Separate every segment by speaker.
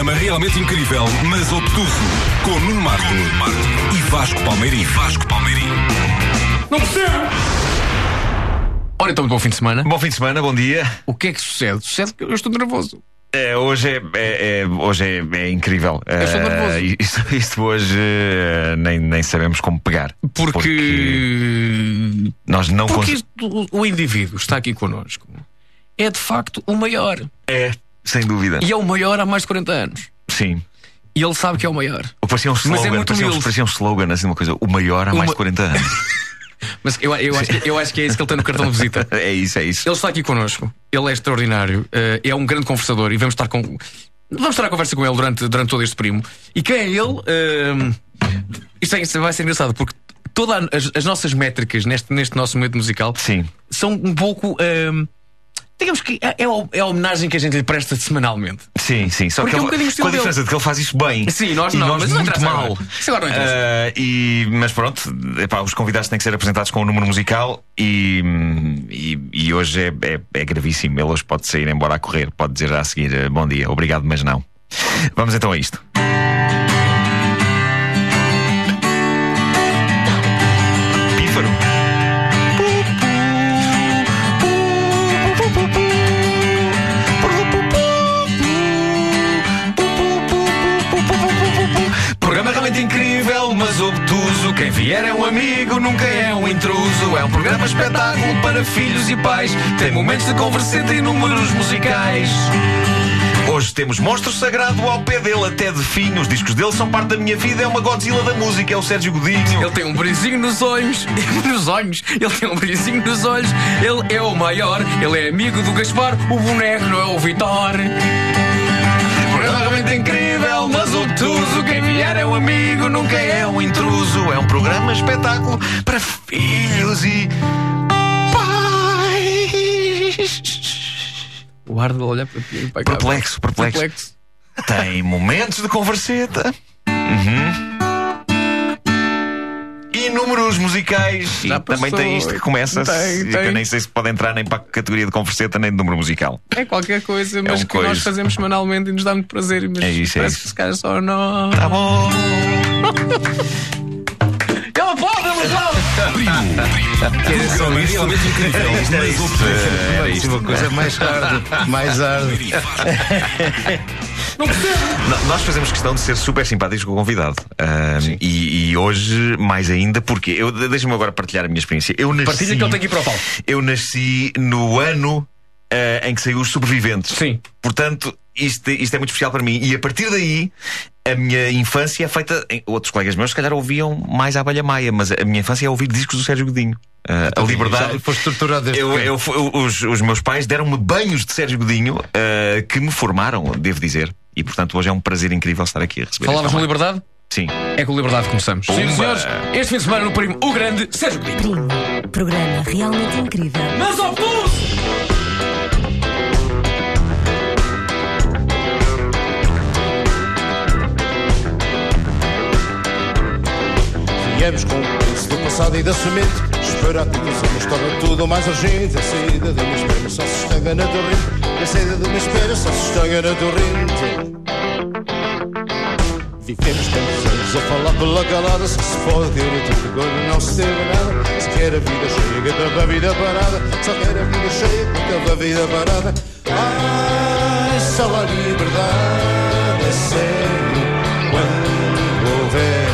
Speaker 1: programa realmente incrível, mas obtuso, com Nuno Marco, e Vasco Palmeirim. Vasco Palmeirim.
Speaker 2: Não percebo! Ora então, bom fim de semana.
Speaker 3: Bom fim de semana, bom dia.
Speaker 2: O que é que sucede? Sucede que eu estou nervoso.
Speaker 3: É, hoje é, é- é- hoje é, é incrível.
Speaker 2: Eu estou
Speaker 3: Eh,
Speaker 2: nervoso.
Speaker 3: isto, isto hoje eh, nem, nem sabemos como pegar.
Speaker 2: Porque.
Speaker 3: nós não
Speaker 2: Porque
Speaker 3: cons-
Speaker 2: isto- o indivíduo está aqui connosco. É de facto o maior.
Speaker 3: É, sem dúvida.
Speaker 2: E é o maior há mais de 40 anos.
Speaker 3: Sim.
Speaker 2: E ele sabe que é o maior.
Speaker 3: Ou parecia um
Speaker 2: Mas é
Speaker 3: slogan,
Speaker 2: muito
Speaker 3: parecia, um,
Speaker 2: humilde.
Speaker 3: parecia um slogan, assim, uma coisa. O maior há mais de 40 anos.
Speaker 2: Mas eu, eu, acho, que- eu acho que é isso que ele tem no cartão de visita.
Speaker 3: é isso, é isso.
Speaker 2: Ele está aqui connosco. Ele é extraordinário. eh, é um grande conversador e vamos estar com. Vamos estar a conversa com ele durante, durante todo este primo. E quem é ele? Ehm, isto, é- isto vai ser engraçado porque todas as, as nossas métricas neste, neste nosso momento musical
Speaker 3: Sim.
Speaker 2: são um pouco. ehm, digamos que é, é a- é a homenagem que a gente lhe presta semanalmente.
Speaker 3: Sim, sim. Só
Speaker 2: Porque
Speaker 3: que
Speaker 2: é um
Speaker 3: ele- com a diferença de que ele faz isso bem.
Speaker 2: Sim, nós não,
Speaker 3: nós
Speaker 2: mas não
Speaker 3: muito
Speaker 2: interessa
Speaker 3: mal.
Speaker 2: agora. Isso agora não interessa.
Speaker 3: Ah, e, mas pronto, epá, os convidados têm que ser apresentados com o número musical e, e, e hoje é, é, é gravíssimo. Ele hoje pode sair embora a correr, pode dizer já a seguir bom dia, obrigado, mas não. Vamos então a isto.
Speaker 2: Quem vier é um amigo, nunca é um intruso. É um programa espetáculo para filhos e pais. Tem momentos de converseta e números musicais.
Speaker 3: Hoje temos Monstro Sagrado ao pé dele, até de fim. Os discos dele são parte da minha vida. É uma Godzilla da música, é o Sérgio Godinho.
Speaker 2: Ele tem um brilhozinho nos olhos, nos olhos, ele tem um brilhozinho nos olhos, ele é o maior, ele é amigo do Gaspar, o boneco não é o Vitor. Programa realmente incrível, mas obtuso. Quem vier é um amigo, nunca é um intruso.
Speaker 3: É um programa espetáculo para filhos e pais.
Speaker 2: O ar de olhar para ti. cá.
Speaker 3: Perplexo, perplexo. Tem momentos de converseta. Uhum. Números musicais.
Speaker 2: Já
Speaker 3: e também
Speaker 2: passou.
Speaker 3: tem isto que começa.
Speaker 2: Tem,
Speaker 3: e que
Speaker 2: tem.
Speaker 3: eu nem sei se pode entrar nem para a categoria de converseta nem de número musical.
Speaker 2: É qualquer coisa, mas
Speaker 3: um
Speaker 2: que nós
Speaker 3: coisa.
Speaker 2: fazemos semanalmente e nos dá muito prazer. Mas
Speaker 3: É isso, é
Speaker 2: parece
Speaker 3: isso.
Speaker 2: que se calhar só não.
Speaker 3: Tá bom.
Speaker 2: Ele aplaude, ele aplaude!
Speaker 1: Incrível,
Speaker 3: Era isto, isto.
Speaker 1: obtuso.
Speaker 3: Era isto.
Speaker 4: Uma coisa mais hard, mais hard.
Speaker 2: Não percebo!
Speaker 3: Nós fazemos questão de ser super simpáticos com o convidado. Ahm, e, e hoje, mais ainda, porque eu deixa-me agora partilhar a minha experiência. Eu nasci,
Speaker 2: Partilha que tem que ir para o palco.
Speaker 3: eu nasci no ano ah, em que saiu os sobreviventes.
Speaker 2: Sim.
Speaker 3: Portanto, isto, isto é muito especial para mim. E a partir daí, a minha infância é feita. Outros colegas meus, se calhar, ouviam mais a Abelha Maia, mas a minha infância é ouvir discos do Sérgio Godinho. Ah, a liberdade.
Speaker 4: Torturado desde
Speaker 3: Eu, eu eu- os, os meus pais deram-me banhos de Sérgio Godinho ah, que me formaram, devo dizer. E portanto hoje é um prazer incrível estar aqui a receber.
Speaker 2: Falavas na liberdade?
Speaker 3: Sim.
Speaker 2: É com liberdade que começamos. Sim, senhores, este fim de semana no Primo, o grande Sérgio Godinho.
Speaker 5: Primo. Programa realmente incrível.
Speaker 2: Mas obtuso!
Speaker 4: Viemos com o preço do passado e da semente. Espera que os anos tornam tudo mais urgente. A saída de uma espera só se estanca na torrente. A saída de uma espera só se estanca na torrente. Vivemos tantos anos a falar pela calada. Só se pode querer tudo quando não se teve nada. Se quer a vida cheia, que a vida parada. Só quer a vida cheia, que a vida parada. Ai, só a liberdade é sério quando houver.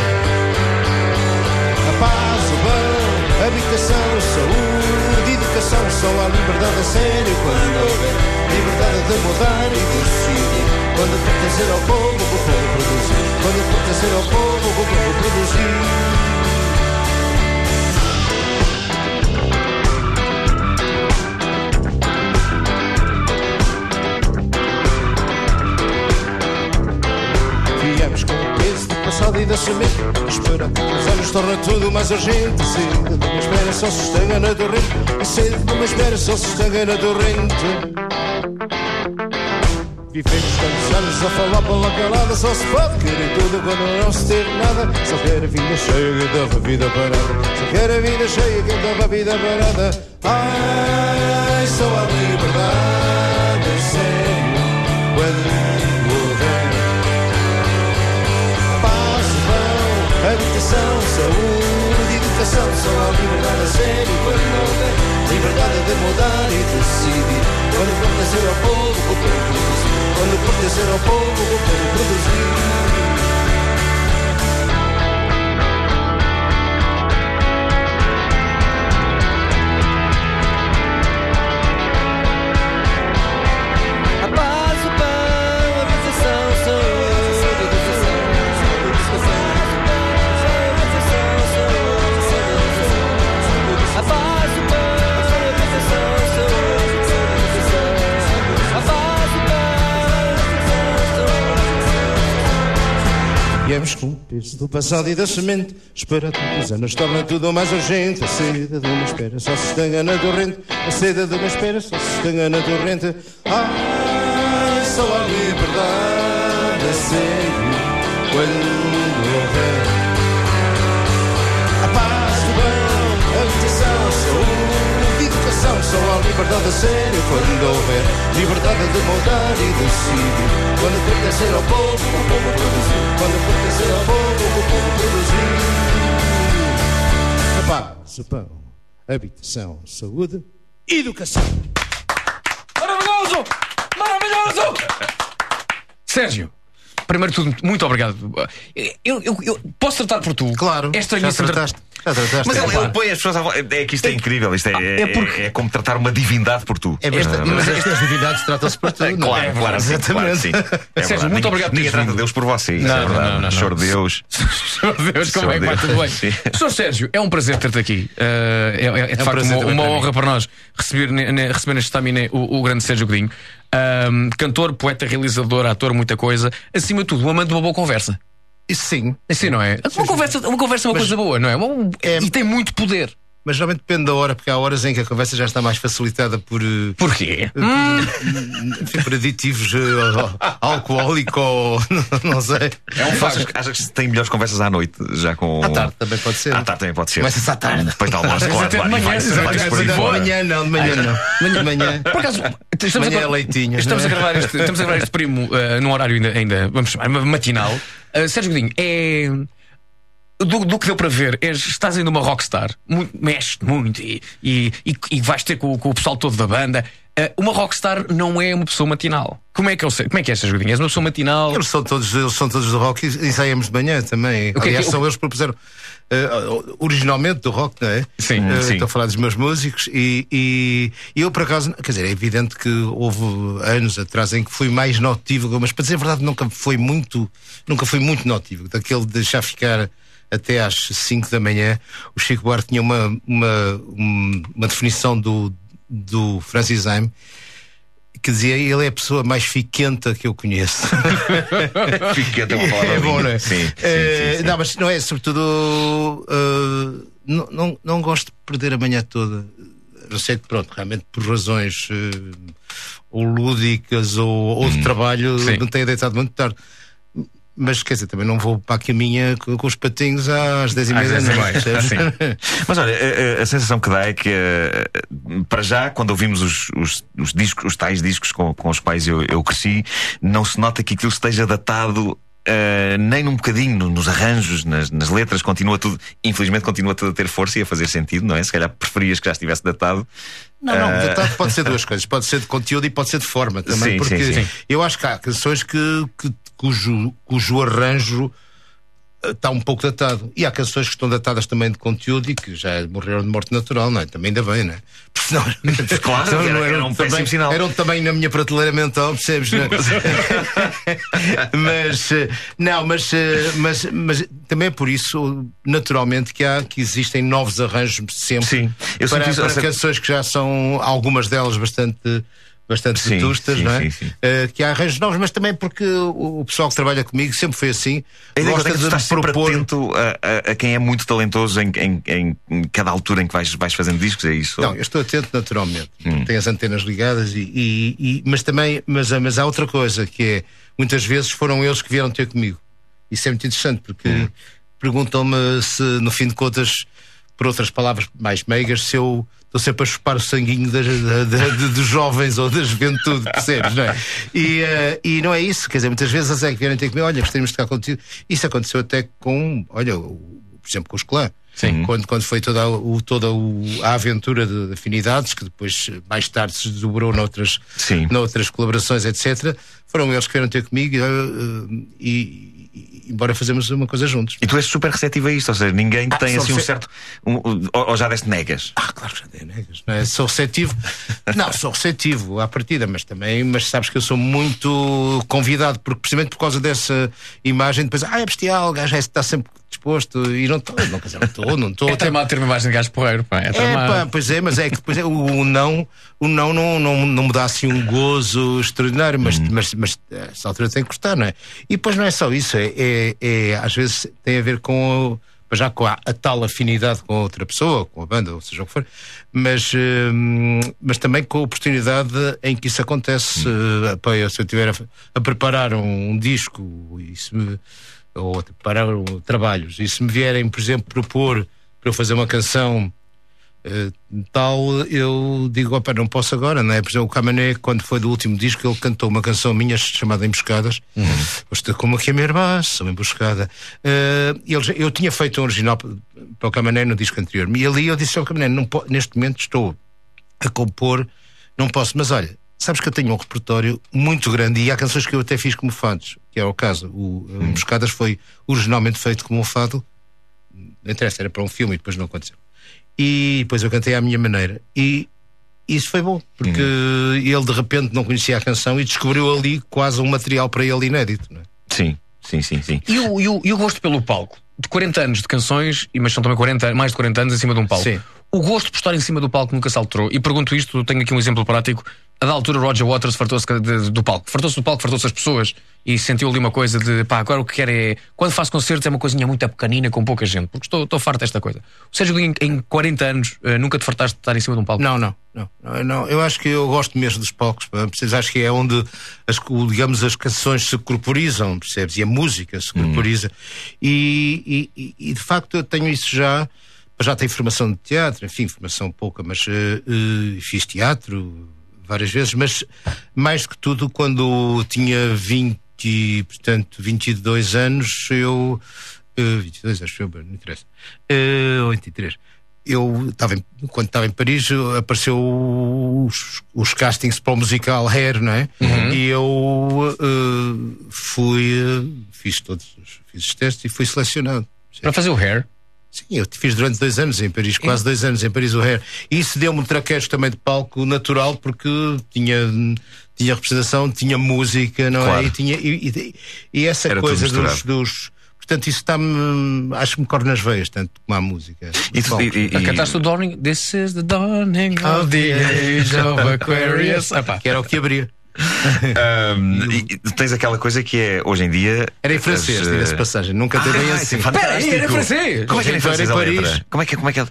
Speaker 4: A paz, o bem, habitação, saúde, educação, só há liberdade a sério quando houver liberdade de mudar e de decidir. Quando pertencer ao povo, o povo produzir. Quando pertencer ao povo, o povo produzir. Passado e da semente Espera os anos torna tudo mais urgente saída de uma espera só se estanca na torrente saída de uma espera só se estanca na torrente e feitos tantos anos só falar pela calada Só se pode querer tudo quando não se ter nada. Só quer a vida cheia quem teve a vida parada Só quer a vida cheia quem teve a vida parada Ai, só a liberdade, sério, quando habitação, saúde, educação. Só há liberdade a sério quando não
Speaker 6: tem Liberdade de mudar e decidir. Quando for ao povo, o povo quando pertencer ao povo, povo produzir. Pão,
Speaker 4: Viemos com o peso do passado e da semente. Espera tantos anos torna tudo mais urgente. A sede de uma espera só se estanga na torrente. A sede de uma espera só se estanga na torrente. Ai, só a liberdade sede quando liberdade a sério quando houver liberdade de mudar e decidir. Quando pertencer ao povo, o povo produzir. Quando pertencer ao povo, o povo produzir. A paz, o pão, a habitação, a saúde, educação.
Speaker 2: Maravilhoso! Maravilhoso! Sérgio, primeiro de tudo, muito obrigado. Eu, eu- eu posso tratar por tu?
Speaker 4: Claro,
Speaker 2: É
Speaker 4: já
Speaker 2: estranhíssimo. tra-
Speaker 4: trataste. Já trataste.
Speaker 3: Mas
Speaker 4: é,
Speaker 3: ele,
Speaker 4: claro.
Speaker 3: põe as pessoas à. É que isto é incrível. Isto é,
Speaker 2: é
Speaker 3: é,
Speaker 2: porque-
Speaker 3: é como tratar uma divindade por tu.
Speaker 4: É bastante, mas estas divindades tratam-se por tudo. não
Speaker 3: Claro,
Speaker 4: é?
Speaker 3: claro, sim, claro, sim. É
Speaker 2: Sérgio,
Speaker 3: verdade.
Speaker 2: muito obrigado por
Speaker 3: Ninguém trata. Deus por vocês.
Speaker 2: Não,
Speaker 3: é
Speaker 2: não,
Speaker 3: verdade.
Speaker 2: não, não,
Speaker 3: Senhor. Deus.
Speaker 2: Meu Deus, como é que vai
Speaker 3: Senhor
Speaker 2: tudo bem? Sr. Sérgio, é um prazer ter-te aqui. Uh, é, é- é de
Speaker 4: um
Speaker 2: facto uma, honra para nós receber, ne- ne- receber neste estaminé o, o grande Sérgio Godinho. Um, cantor, poeta, realizador, ator, muita coisa. Acima de tudo, um amante de uma boa conversa.
Speaker 4: Sim.
Speaker 2: Assim, não é? Uma conversa, uma conversa é uma
Speaker 4: Mas-
Speaker 2: coisa boa, não é? Um-
Speaker 4: É-
Speaker 2: E tem muito poder.
Speaker 4: Mas geralmente depende da hora, porque há horas em que a conversa já está mais facilitada por, eh,
Speaker 2: Porquê?
Speaker 4: enfim, por aditivos eh, alcoólico ou não sei.
Speaker 2: É um
Speaker 3: Achas,
Speaker 2: facto.
Speaker 3: achas que se tem melhores conversas à noite, já com.
Speaker 4: À tarde também pode ser.
Speaker 3: À tarde também pode ser.
Speaker 4: Começa-se à tarde.
Speaker 3: Depois de almoço, claro,
Speaker 2: até de manhã,
Speaker 3: vai- por
Speaker 4: manhã não, de manhã não. De manhã.
Speaker 2: Por acaso, estamos
Speaker 4: Manhã
Speaker 2: a,
Speaker 4: é leitinho,
Speaker 2: Estamos,
Speaker 4: não
Speaker 2: a
Speaker 4: é?
Speaker 2: gravar este, estamos a gravar este primo uh, num horário ainda, ainda, vamos chamar, matinal. Uh, Sérgio Godinho, é. Do, do que deu para ver, és, estás ainda uma rockstar, muito, mexes muito e, e, e, vais ter com, com o pessoal todo da banda. Uh, uma rockstar não é uma pessoa matinal. Como é que eu sei? Como é que é, Sérgio Godinho? És uma pessoa matinal?
Speaker 4: Eles são todos, eles são todos do rock e ensaiamos de manhã também.
Speaker 2: que é
Speaker 4: Aliás,
Speaker 2: que-
Speaker 4: são eles que propuseram eh, originalmente do rock, não é?
Speaker 2: Sim,
Speaker 4: Eh,
Speaker 3: sim.
Speaker 4: Estou a falar dos meus músicos e, e, e eu, por acaso, quer dizer, é evidente que houve anos atrás em que fui mais notívago, mas para dizer a verdade, nunca foi muito, nunca fui muito notívago. Daquele de deixar ficar até às 5 da manhã. O Chico Buarque tinha uma, uma, um- uma definição do, do Francis Haim que dizia ele é a pessoa mais fiquenta que eu conheço.
Speaker 3: Fiquei até uma palavra
Speaker 4: É bom, não é?
Speaker 3: Sim, sim,
Speaker 4: Eh,
Speaker 3: sim, sim.
Speaker 4: Não, mas não é, sobretudo. eh, não, não, não gosto de perder a manhã toda. Eu sei que, pronto, realmente por razões eh, ou lúdicas ou, ou de trabalho,
Speaker 2: Sim.
Speaker 4: não tenho deitado muito tarde. Mas quer dizer, também não vou para a caminha com, com os patinhos às 10 e meia da noite.
Speaker 2: sim.
Speaker 3: Mas olha, a, a- sensação que dá é que, eh, para já, quando ouvimos os, os, os discos, os tais discos com, com os quais eu, eu cresci, não se nota que aquilo esteja datado. eh, nem num bocadinho no- nos arranjos, nas, nas letras, continua tudo, infelizmente continua tudo a ter força e a fazer sentido, não é? Se calhar preferias que já estivesse datado.
Speaker 4: Não, não,
Speaker 3: Eh,
Speaker 4: datado pode ser duas coisas. Pode ser de conteúdo e pode ser de forma também.
Speaker 3: Sim,
Speaker 4: porque
Speaker 3: sim, sim.
Speaker 4: eu acho que há canções que, que- cujo, cujo arranjo eh, está um pouco datado. E há canções que estão datadas também de conteúdo e que já morreram de morte natural, não é? Também ainda bem, não é? Porque senão,
Speaker 3: Claro,
Speaker 4: senão
Speaker 3: era-
Speaker 4: não
Speaker 3: era um
Speaker 4: também,
Speaker 3: sinal.
Speaker 4: Eram também na minha prateleira mental, percebes? Não é? mas, eh, não, mas, eh, mas, mas também é por isso, naturalmente, que, há, que existem novos arranjos sempre
Speaker 3: Sim, eu
Speaker 4: para, para canções que já são algumas delas bastante bastante
Speaker 3: Sim,
Speaker 4: vetustas,
Speaker 3: sim,
Speaker 4: não é?
Speaker 3: sim, sim.
Speaker 4: Eh, que há arranjos novos, mas também porque o, o pessoal que trabalha comigo sempre foi assim.
Speaker 3: A ideia que eu
Speaker 4: gosta
Speaker 3: tenho é tu
Speaker 4: de
Speaker 3: sempre
Speaker 4: propor.
Speaker 3: atento a, a- a quem é muito talentoso em, em- em- em cada altura em que vais, vais fazendo discos, é isso?
Speaker 4: Não, eu estou atento naturalmente.
Speaker 3: Hum.
Speaker 4: Tenho as antenas ligadas e, e- e- mas também, mas, mas há outra coisa que é muitas vezes foram eles que vieram ter comigo. Isso é muito interessante porque
Speaker 3: Hum.
Speaker 4: perguntam-me se, no fim de contas, por outras palavras mais meigas, se eu estou sempre a chupar o sanguinho das- dos jovens ou da juventude, percebes, não é? E, eh, e não é isso, quer dizer, muitas vezes eles é que vierem ter comigo, olha, gostaríamos de tocar contigo. Isso aconteceu até com, olha, por exemplo, com os clã.
Speaker 2: Sim.
Speaker 4: Quando, quando foi toda, o, toda o- a aventura de, de afinidades, que depois, mais tarde, se desdobrou noutras,
Speaker 3: Sim.
Speaker 4: noutras colaborações, etc. Foram eles que vieram ter comigo eh, eh, e, e, e bora fazermos uma coisa juntos.
Speaker 3: E tu és super receptivo a isto, ou seja, ninguém tem
Speaker 4: sou
Speaker 3: assim um certo. um- ou, ou já deste negas.
Speaker 4: Ah, claro que já dei negas, não é? Sou receptivo. Não, sou receptivo à partida, mas também, mas sabes que eu sou muito convidado, porque precisamente por causa dessa imagem, depois, ah, é bestial, o gajo é- está sempre disposto, e não estou, não, quer dizer, não estou, não estou.
Speaker 2: É tramado ter uma imagem de gajo porreiro, pá. É
Speaker 4: É, pá, pois é, mas é que depois é, o, o não, o não, não, não, não me dá assim um gozo extraordinário, mas, mas, mas a essa altura tem que gostar, não é? E depois não é só isso, é, é, é, às vezes tem a ver com já com a, a tal afinidade com a outra pessoa, com a banda, ou seja o que for, mas, hum, mas também com a oportunidade em que isso acontece. Eh, pá, eu, se eu estiver a, a preparar um, um disco e se me- ou a preparar um- trabalhos, e se me vierem, por exemplo, propor para eu fazer uma canção eh, tal, eu digo, opa, não posso agora, não é? Por exemplo, o Camané, quando foi do último disco, ele cantou uma canção minha chamada Emboscadas. Uhum. Como que a minha irmã, sou emboscada. Eh, ele eu tinha feito um original para o Camané no disco anterior. E ali eu disse ao Camané, neste momento estou a compor, não posso, mas olha. Sabes que eu tenho um repertório muito grande e há canções que eu até fiz como fados, que é o caso. O eh, Emboscadas foi originalmente feito como um fado, não interessa, era para um filme e depois não aconteceu. E depois eu cantei à minha maneira. E isso foi bom, porque ele de repente não conhecia a canção e descobriu ali quase um material para ele inédito. Não é?
Speaker 3: Sim, sim, sim, sim.
Speaker 2: E o, e, o, e o gosto pelo palco? De 40 anos de canções, e mas são também 40, mais de 40 anos em cima de um palco.
Speaker 4: Sim.
Speaker 2: O gosto por estar em cima do palco nunca se alterou. E pergunto isto, tenho aqui um exemplo prático. A da altura, Roger Waters fartou-se do palco. Fartou-se do palco, fartou-se das pessoas e sentiu ali uma coisa de pá, agora o que quer é. Quando faço concertos é uma coisinha muito pequenina com pouca gente, porque estou, estou farto desta coisa. O Sérgio Godinho, em 40 anos, eh, nunca te fartaste de estar em cima de um palco?
Speaker 4: Não, não, não, não. Eu acho que eu gosto mesmo dos palcos, percebes? Acho que é onde as, digamos, as canções se corporizam, percebes? E a música se corporiza. E, e- e, de facto eu tenho isso já. Já tenho formação de teatro, enfim, formação pouca, mas eh, eh, fiz teatro várias vezes, mas mais do que tudo, quando tinha 20, e, portanto, 22 anos, eu. eh, 22, acho eu, não interessa. 23 eu estava em- quando estava em Paris apareceu os, os castings para o musical Hair, não é? E eu eh, fui fiz todos os- fiz os testes e fui selecionado.
Speaker 2: Para fazer o hair?
Speaker 4: Sim, eu fiz durante dois anos em Paris, quase dois anos em Paris o Hair. E isso deu-me um traquejo também de palco natural porque tinha tinha representação, tinha música, não
Speaker 3: Claro.
Speaker 4: é? E, tinha, e, e- e essa
Speaker 3: Era
Speaker 4: coisa dos, dos Portanto, isso está-me. Acho que me corre nas veias, tanto como a música.
Speaker 3: E e- e-
Speaker 2: A cantaste o Dawning. This is the dawning of the age of Aquarius.
Speaker 4: Que era o que abria.
Speaker 3: Ahm, e- tens aquela coisa que é hoje em dia.
Speaker 4: Era em francês,
Speaker 3: as,
Speaker 4: diga-se passagem. Nunca teve
Speaker 3: ah,
Speaker 4: assim.
Speaker 3: é fantástico.
Speaker 2: Espera aí, era em francês.
Speaker 3: Como é que era em
Speaker 4: Então era
Speaker 3: francês
Speaker 4: em Paris.
Speaker 3: Como é que é? Como é que é?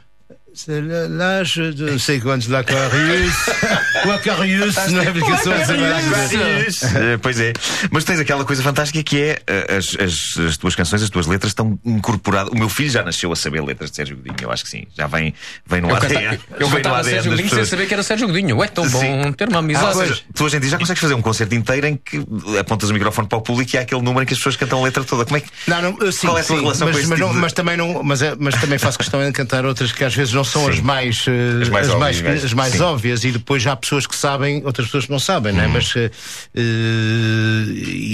Speaker 4: C'est l'âge de não sei quantos de Aquarius. o Aquarius, não é? Porque eu sou Aquarius.
Speaker 3: Eh, Pois é, mas tens aquela coisa fantástica que é eh, as, as, as tuas canções, as tuas letras estão incorporadas. O meu filho já nasceu a saber letras de Sérgio Godinho, eu acho que sim. Já vem, vem no
Speaker 2: Eu,
Speaker 3: ADN.
Speaker 2: canta, eu
Speaker 3: vem no
Speaker 2: cantava
Speaker 3: ADN
Speaker 2: Sérgio Godinho sem
Speaker 3: pessoas.
Speaker 2: saber que era Sérgio Godinho. É tão bom
Speaker 3: Sim.
Speaker 2: ter uma
Speaker 3: Ah,
Speaker 2: amizade.
Speaker 3: ou seja, tu hoje em dia já consegues fazer um concerto inteiro em que apontas o microfone para o público e há aquele número em que as pessoas cantam a letra toda. Como é que.
Speaker 4: Não, não, eu sim,
Speaker 3: Qual é a tua
Speaker 4: sim,
Speaker 3: relação
Speaker 4: mas,
Speaker 3: com
Speaker 4: mas,
Speaker 3: tipo
Speaker 4: não-
Speaker 3: de-
Speaker 4: mas também não, mas, é- mas também faço questão de cantar outras que às vezes não são as mais, eh,
Speaker 3: As mais
Speaker 4: as mais,
Speaker 3: óbvias,
Speaker 4: as mais óbvias e depois já há pessoas que sabem, outras pessoas que não sabem,
Speaker 3: Hum.
Speaker 4: não é? Mas eh, eh,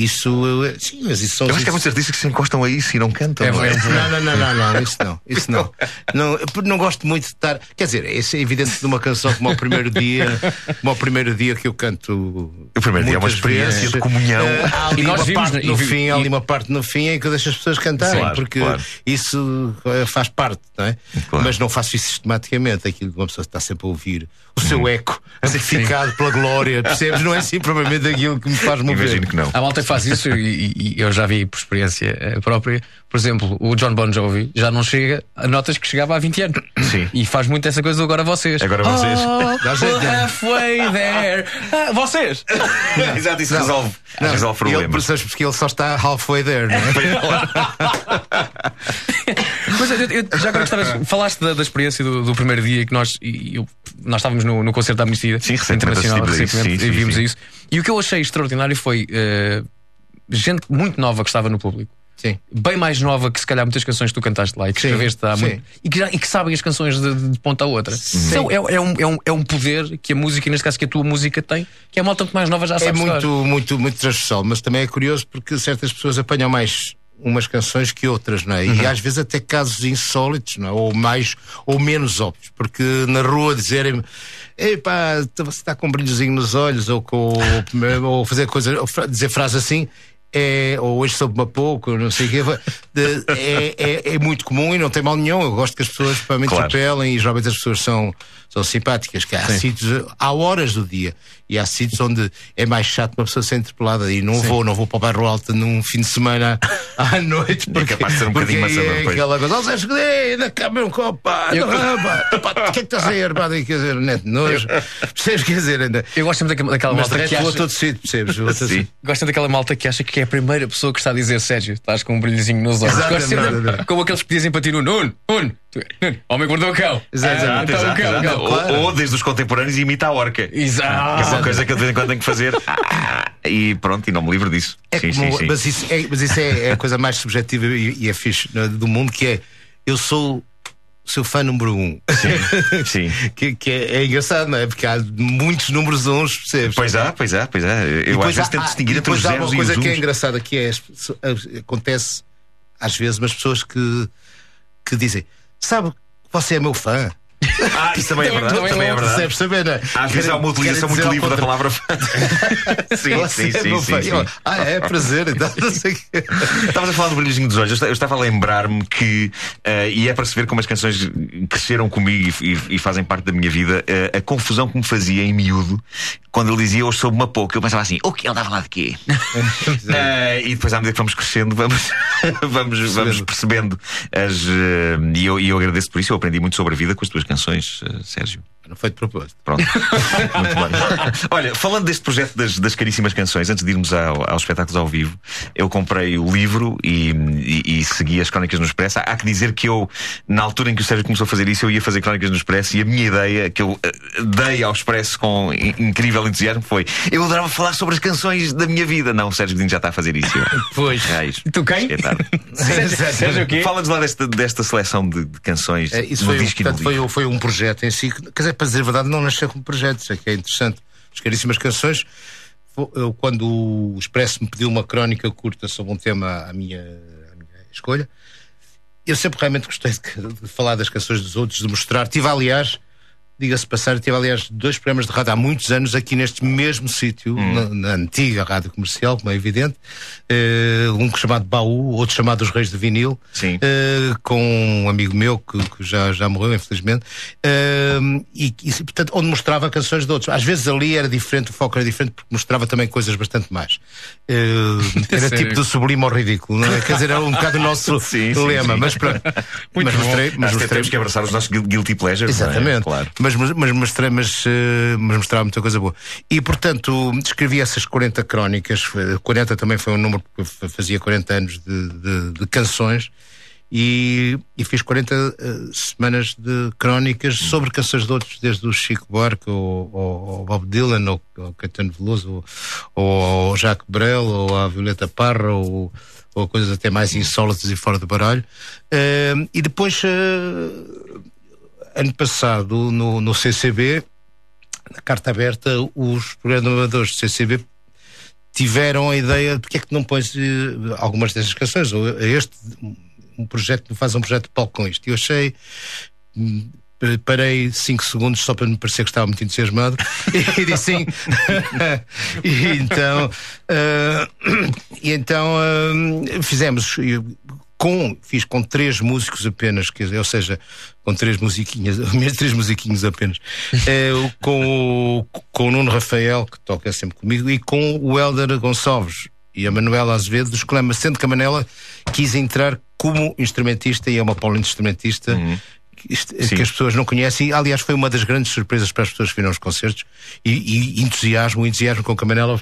Speaker 4: isso, sim, mas isso são
Speaker 3: Eu acho que há muitos artistas que se encostam a isso e não cantam.
Speaker 2: É
Speaker 3: não é?
Speaker 4: Não, não, não, não, não, isso não, isso não. Não, não gosto muito de estar. Quer dizer, isso é evidente de uma canção como o primeiro dia, como o primeiro dia que eu canto.
Speaker 3: O primeiro dia é uma experiência
Speaker 4: vezes.
Speaker 3: de comunhão.
Speaker 4: Eh, há ali
Speaker 2: E nós
Speaker 4: uma
Speaker 2: vimos,
Speaker 4: parte
Speaker 2: né,
Speaker 4: no
Speaker 2: e vi-
Speaker 4: fim, há ali uma parte no fim em que eu deixo as pessoas cantarem,
Speaker 3: Claro,
Speaker 4: porque
Speaker 3: claro.
Speaker 4: isso faz parte, não é?
Speaker 3: Claro.
Speaker 4: Mas não faço isso sistematicamente, aquilo que uma pessoa está sempre a ouvir, o
Speaker 3: Uhum.
Speaker 4: seu eco, amplificado pela glória, percebes? Não é assim provavelmente aquilo que me faz mover.
Speaker 3: Imagino que não.
Speaker 2: Há malta faz isso e, e- e eu já vi por experiência eh, própria. Por exemplo, o John Bon Jovi já não chega a notas que chegava há 20 anos.
Speaker 3: Sim.
Speaker 2: E faz muito essa coisa agora vocês.
Speaker 3: Agora vocês.
Speaker 2: Oh,
Speaker 4: né?
Speaker 2: halfway there. Ah, vocês!
Speaker 3: Exato, isso resolve,
Speaker 4: Não,
Speaker 3: resolve
Speaker 4: ele,
Speaker 3: problemas.
Speaker 4: sabes, porque ele só está halfway there, não é?
Speaker 2: Mas eu, eu- já agora gostavas, falaste da, da experiência do, do primeiro dia que nós, e eu- nós estávamos no, no concerto da Amnistia
Speaker 3: Sim,
Speaker 2: Internacional, recentemente,
Speaker 3: sim,
Speaker 2: e
Speaker 3: sim,
Speaker 2: vimos
Speaker 3: sim.
Speaker 2: isso. E o que eu achei extraordinário foi eh, gente muito nova que estava no público.
Speaker 4: Sim.
Speaker 2: bem mais nova que se calhar muitas canções que tu cantaste lá e que
Speaker 4: Sim,
Speaker 2: escreveste há
Speaker 4: sim.
Speaker 2: muito e que, já- e que sabem as canções de, de ponta a outra. Então, é, é um, é, um, é um poder que a música, e neste caso que a tua música tem, que é uma malta muito mais nova já
Speaker 4: É
Speaker 2: sabe
Speaker 4: muito, muito, muito transversal, mas também é curioso porque certas pessoas apanham mais umas canções que outras, não é?
Speaker 2: Uhum.
Speaker 4: E às vezes até casos insólitos, não é? Ou mais ou menos óbvios, porque na rua dizerem epá, você está com um brilhozinho nos olhos, ou, com, ou fazer coisa, ou fra- dizer frase assim. É, ou hoje soube-me pouco, não sei o quê. é, é, é muito comum e não tem mal nenhum. Eu gosto que as pessoas para
Speaker 3: Claro.
Speaker 4: interpelem e geralmente as pessoas são, são simpáticas. Que há sítios, há horas do dia e há sítios onde é mais chato uma pessoa ser interpelada e não vou, não vou para o bairro alto num fim de semana à noite porque,
Speaker 3: capaz de ser um bocadinho maçador,
Speaker 4: é
Speaker 3: pois.
Speaker 4: aquela coisa, oh, Zé Escudei, na cama um copo, pá,
Speaker 2: Eu-
Speaker 4: o que é que estás aí armado aí, quer dizer, neto, nojo, percebes, quer dizer, ainda.
Speaker 2: Eu gosto sempre daquela, malta que acha,
Speaker 4: todo percebes?
Speaker 3: Sim.
Speaker 2: gosto daquela malta que acha que é a primeira pessoa que está a dizer Sérgio, estás com um brilhozinho nos olhos.
Speaker 4: Exatamente.
Speaker 2: Gosto sempre, como aqueles que dizem para ti no Nuno, Nuno, homem que mordeu o cão.
Speaker 4: Exatamente,
Speaker 2: Ah, então,
Speaker 3: Exato,
Speaker 2: o cão,
Speaker 3: exato. Ou-
Speaker 4: claro.
Speaker 3: Ou, desde os contemporâneos imita a orca. Que é
Speaker 2: Exato.
Speaker 3: uma coisa que eu de vez em quando tenho que fazer. E pronto, e não me livro disso.
Speaker 4: É
Speaker 3: sim,
Speaker 4: como-
Speaker 3: sim, sim.
Speaker 4: Mas isso, é, mas isso é, é a coisa mais subjetiva e, e é fixe né, do mundo, que é eu sou o seu fã número um.
Speaker 3: Sim.
Speaker 4: que que é, é engraçado, não é? Porque há muitos números uns, percebes?
Speaker 3: Pois há, pois há, pois há. Eu às
Speaker 4: depois
Speaker 3: vezes
Speaker 4: há-
Speaker 3: tento
Speaker 4: há-
Speaker 3: distinguir entre os
Speaker 4: há
Speaker 3: zeros
Speaker 4: uma
Speaker 3: e
Speaker 4: coisa
Speaker 3: os uns.
Speaker 4: que é engraçada que é acontece às vezes, mas pessoas que, que dizem, sabe que você é meu fã.
Speaker 3: Ah, isso também é verdade.
Speaker 2: Também
Speaker 3: Também é
Speaker 2: é
Speaker 3: verdade.
Speaker 4: Percebes saber, não é?
Speaker 3: Às vezes há uma utilização muito livre da palavra. Sim, sim,
Speaker 4: é
Speaker 3: sim, sim,
Speaker 4: Ah, é prazer. Então.
Speaker 3: Estavas a falar do brilhozinho dos olhos. Eu esta- Eu estava a lembrar-me que, eh, e é para se ver como as canções cresceram comigo e, fazem parte da minha vida, eh, a confusão que me fazia em miúdo quando ele dizia hoje soube-me a pouco. Eu pensava assim, o que ele estava lá de quê? Eh, e depois, à medida que vamos crescendo, vamos, vamos, vamos percebendo as. e, eu, e eu agradeço por isso. Eu aprendi muito sobre a vida com as tuas canções, eh, Sérgio.
Speaker 4: Não foi de propósito.
Speaker 3: Pronto. Muito bem. Olha, falando deste projeto das, das caríssimas canções, antes de irmos ao- aos espetáculos ao vivo, eu comprei o livro e, e- e segui as crónicas no Expresso. Há que dizer que eu, na altura em que o Sérgio começou a fazer isso, eu ia fazer crónicas no Expresso e a minha ideia, que eu eh, dei ao Expresso com in- incrível entusiasmo, foi: eu adorava falar sobre as canções da minha vida. Não, o Sérgio Godinho já está a fazer isso. Eu,
Speaker 4: Pois.
Speaker 3: Raios.
Speaker 2: E tu quem?
Speaker 3: É.
Speaker 2: Sérgio o quê?
Speaker 3: Fala-nos lá desta, desta seleção de, de canções.
Speaker 4: É, isso
Speaker 3: no
Speaker 4: foi, portanto, foi,
Speaker 3: livro.
Speaker 4: um- foi um projeto em si, que, quer dizer, para dizer a verdade, não nasceu como projeto, isso é que é interessante. As caríssimas canções, eu, quando o Expresso me pediu uma crónica curta sobre um tema à minha, à minha escolha, eu sempre realmente gostei de, de falar das canções dos outros, de mostrar. Tive, aliás, diga-se passar, tive, aliás, dois programas de rádio há muitos anos aqui neste mesmo sítio, na, na antiga rádio comercial, como é evidente, eh, um chamado Baú, outro chamado Os Reis de Vinil,
Speaker 3: Sim.
Speaker 4: eh, com um amigo meu que, que já, já morreu, infelizmente, eh, e, e, portanto, onde mostrava canções de outros. Às vezes ali era diferente, o foco era diferente, porque mostrava também coisas bastante mais. Era
Speaker 2: Sério?
Speaker 4: tipo do sublime ao ridículo, não é? Quer dizer, era um bocado o nosso
Speaker 3: Sim, sim,
Speaker 4: lema,
Speaker 3: sim.
Speaker 4: mas pronto.
Speaker 2: Muito
Speaker 4: mas mostrei, mas mostrei
Speaker 3: temos que abraçar os nossos guil- guilty pleasures. não é?
Speaker 4: Exatamente.
Speaker 3: Claro.
Speaker 4: Mas, mas, mas, mostrei, mas, eh, mas mostrava muita coisa boa. E, portanto, escrevi essas 40 crónicas. foi- 40 também foi um número, eu fazia 40 anos de, de, de canções. E, e fiz 40 eh, semanas de crónicas sobre canções de outros, desde o Chico Buarque, ou, ou, ou Bob Dylan, ou, ou Caetano Veloso, ou, ou Jacques Brel, ou a Violeta Parra, ou, ou coisas até mais insólitas e fora do baralho. Eh, e depois, eh, ano passado, no, no CCB, na carta aberta, os programadores do CCB tiveram a ideia de porque é que não pões eh, algumas dessas canções, ou este um projeto, faz um projeto de palco com isto. Eu achei. hum, Parei 5 segundos só para me parecer que estava muito entusiasmado e disse sim. e então, ah, e então ah, fizemos com, fiz com três músicos apenas, ou seja, com três musiquinhas, mesmo três musiquinhos apenas, o- com, o, com o Nuno Rafael, que toca sempre comigo, e com o Helder Gonçalves e a Manuela Azevedo dos Clema, sendo que a Manela quis entrar como instrumentista e é uma paulo-instrumentista que, isto-
Speaker 3: Sim.
Speaker 4: que as pessoas não conhecem. E, aliás, foi uma das grandes surpresas para as pessoas que viram os concertos e, e entusiasmo, o entusiasmo com que a Manela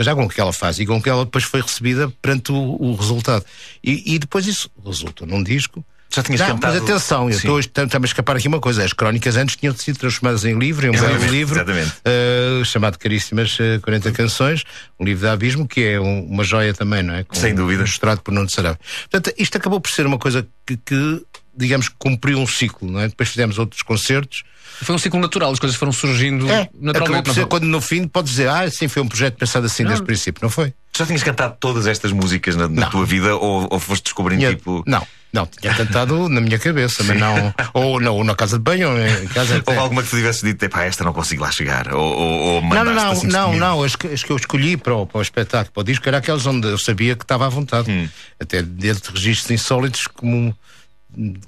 Speaker 4: já com o que ela faz e com o que ela depois foi recebida perante o, o resultado. E, e depois isso resulta num disco
Speaker 3: Já tinhas
Speaker 4: Não,
Speaker 3: cantado.
Speaker 4: mas atenção, eu estou estamos a escapar aqui uma coisa. As crónicas antes tinham sido transformadas em livro, em um belo
Speaker 3: Exatamente,
Speaker 4: livro, eh, chamado Caríssimas eh, 40 Canções, um livro de abismo, que é um- uma joia também, não é? Com-
Speaker 3: Sem dúvida.
Speaker 4: Ilustrado por Nuno Saraiva. Portanto, isto acabou por ser uma coisa que, que, digamos, cumpriu um ciclo, não é? Depois fizemos outros concertos.
Speaker 2: Foi um ciclo natural, as coisas foram surgindo
Speaker 4: É,
Speaker 2: naturalmente. não
Speaker 4: ser quando no fim pode dizer, ah, sim, foi um projeto pensado assim desde o princípio, não foi?
Speaker 3: Já tinhas cantado todas estas músicas na, na
Speaker 4: Não.
Speaker 3: tua vida ou, ou foste descobrindo
Speaker 4: Tinha-
Speaker 3: tipo.
Speaker 4: Não, não, tinha cantado na minha cabeça, mas não. Ou, não, ou na casa de banho, ou em casa.
Speaker 3: Houve alguma que tu tivesse dito, epá, esta não consigo lá chegar? Ou, ou, ou
Speaker 4: Não,
Speaker 3: mandaste
Speaker 4: não, não,
Speaker 3: assim
Speaker 4: não,
Speaker 3: destemido?
Speaker 4: não. As, que- as que eu escolhi para o, para o espetáculo, para o disco, era aquelas onde eu sabia que estava à vontade.
Speaker 3: Hum.
Speaker 4: Até dentro de registros insólitos, como,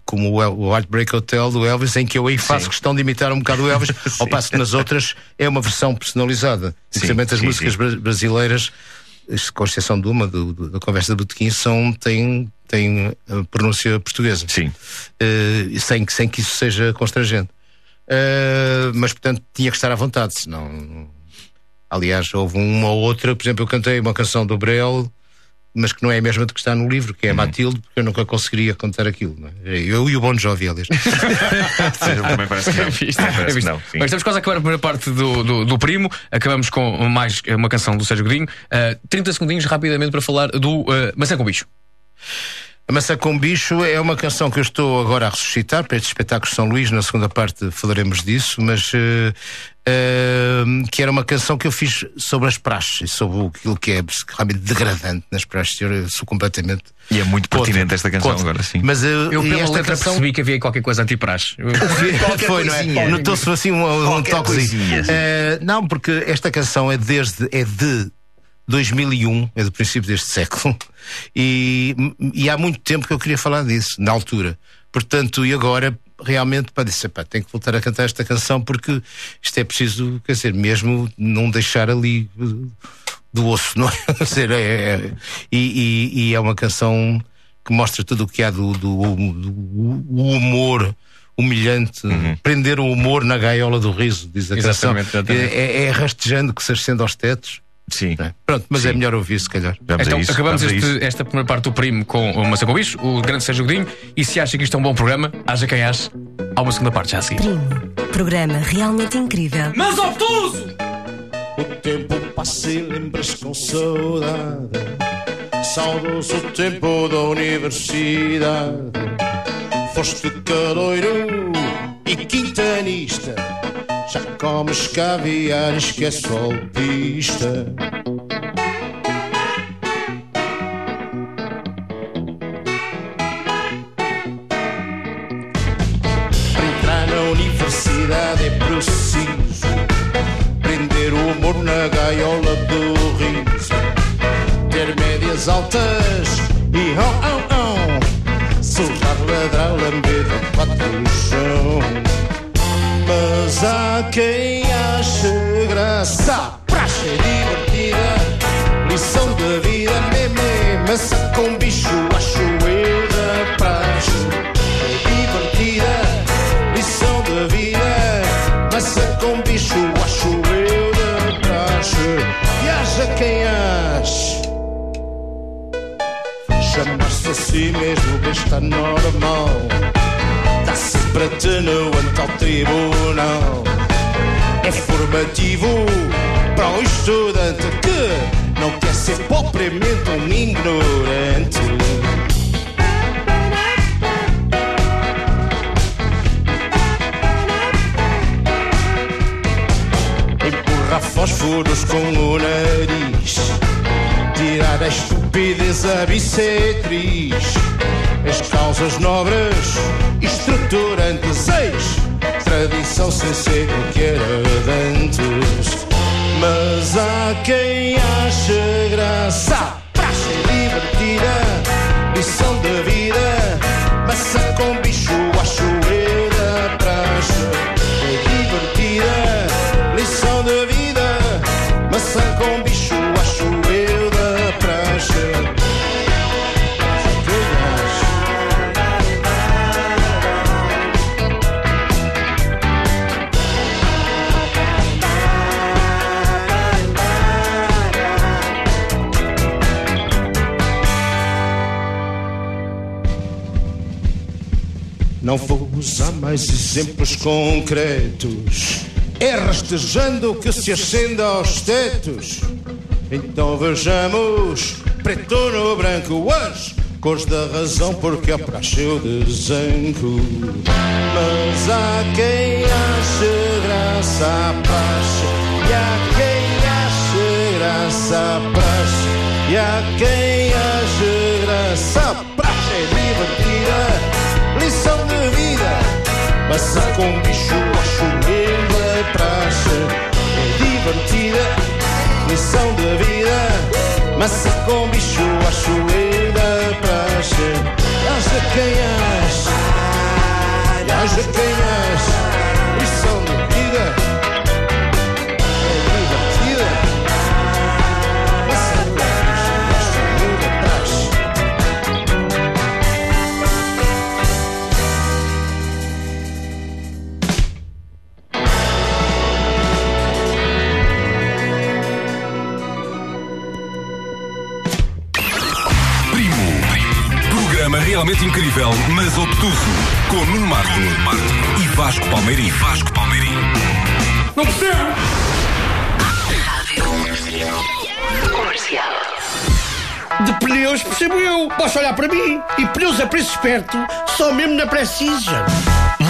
Speaker 4: como o, Heartbreak Hotel do Elvis, em que eu aí faço
Speaker 3: Sim.
Speaker 4: questão de imitar um bocado o Elvis, ao passo que nas outras é uma versão personalizada. Principalmente as
Speaker 3: sim,
Speaker 4: músicas
Speaker 3: sim.
Speaker 4: bra- brasileiras, com exceção de uma, do, do- da conversa de Botequim, são, têm, têm a pronúncia portuguesa
Speaker 3: Sim.
Speaker 4: eh, sem, que- sem que isso seja constrangente. Eh, mas, portanto, tinha que estar à vontade, senão. Aliás, houve uma ou outra, por exemplo, eu cantei uma canção do Brel, mas que não é a mesma do que está no livro, que é a Matilde, porque eu nunca conseguiria cantar aquilo. É? Eu e o Bon Jovi, aliás.
Speaker 3: Também parece que não.
Speaker 2: Visto,
Speaker 3: parece que não.
Speaker 2: Bem, estamos quase a acabar a primeira parte do, do, do Primo. Acabamos com mais uma canção do Sérgio Godinho. Uh, 30 segundinhos rapidamente para falar do uh, Maçã com Bicho.
Speaker 4: A Maçã com Bicho é uma canção que eu estou agora a ressuscitar para este espetáculo de São Luís. Na segunda parte falaremos disso, mas eh, eh, que era uma canção que eu fiz sobre as praxes e sobre aquilo que é realmente degradante nas praxes. Eu sou completamente.
Speaker 3: E é muito pertinente
Speaker 4: contra-
Speaker 3: esta canção
Speaker 4: contra.
Speaker 3: agora, sim.
Speaker 4: Mas eh,
Speaker 2: Eu, pela
Speaker 4: esta
Speaker 2: letra,
Speaker 4: canção
Speaker 2: percebi que havia qualquer coisa anti-praxe.
Speaker 4: foi, não é? Notou-se assim um, um toquezinho. não, porque esta canção é desde é de 2001, é do princípio deste século, e, e há muito tempo que eu queria falar disso, na altura. Portanto, e agora realmente para dizer, pá, tenho que voltar a cantar esta canção porque isto é preciso, quer dizer, mesmo não deixar ali eh, do osso, não é? Quer dizer, é, é- e, e- e é uma canção que mostra tudo o que há do, do, do- o humor humilhante, prender o humor na gaiola do riso, diz a
Speaker 2: Exatamente,
Speaker 4: canção.
Speaker 2: exatamente.
Speaker 4: É, é rastejando que se ascende aos tetos.
Speaker 3: Sim.
Speaker 4: é? Pronto, mas é
Speaker 3: Sim.
Speaker 4: melhor ouvir, se calhar.
Speaker 3: Vamos
Speaker 2: Então
Speaker 3: isso.
Speaker 2: acabamos este-
Speaker 3: isso.
Speaker 2: esta primeira parte do Primo com o Maçã com Bicho, o grande Sérgio Godinho. E se acha que isto é um bom programa, haja quem ache, há uma segunda parte já a seguir.
Speaker 5: Primo. Programa realmente incrível.
Speaker 2: Mas obtuso!
Speaker 7: O tempo passa e lembras com saudade Saudoso tempo da universidade Foste caloiro e quintanista Já comes caviar e esquece o altista Para entrar na universidade é preciso Prender o humor na gaiola do riso. Ter médias altas e oh oh oh Soltar, ladrar, lamber quatro no chão Mas há quem ache graça Praxe divertida? Lição da vida, meme Maçã com bicho, acho eu da praxe divertida. Lição da vida Maçã com bicho Acho eu da praxe E haja quem ache Chamar-se a si mesmo bem está normal Atenuante ao tribunal. É formativo para o estudante Que não quer ser propriamente um ignorante. Empurrar fósforos com o nariz. Tirar a estupidez a bissetriz As causas nobres estruturantes Eis tradição sem ser o que era de antes. Mas há quem ache graça Praxe divertida Lição da vida
Speaker 4: Não vou usar mais exemplos concretos. É rastejando que se acende aos tetos. Então vejamos preto no branco as cores da razão porque a praxe eu desenco. Mas há quem ache graça à praxe e há quem ache graça à praxe e há quem ache graça à praxe Passar com um bicho acho eu da praxe é divertida lição de vida. Massa com bicho, acho eu da praxe. Haja quem acha, haja quem acha.
Speaker 1: Marco e Vasco Palmeirim. Vasco Palmeirim.
Speaker 2: Não percebo!
Speaker 8: De pneus percebo eu. Basta olhar para mim. E pneus a preço esperto, só mesmo na Precision.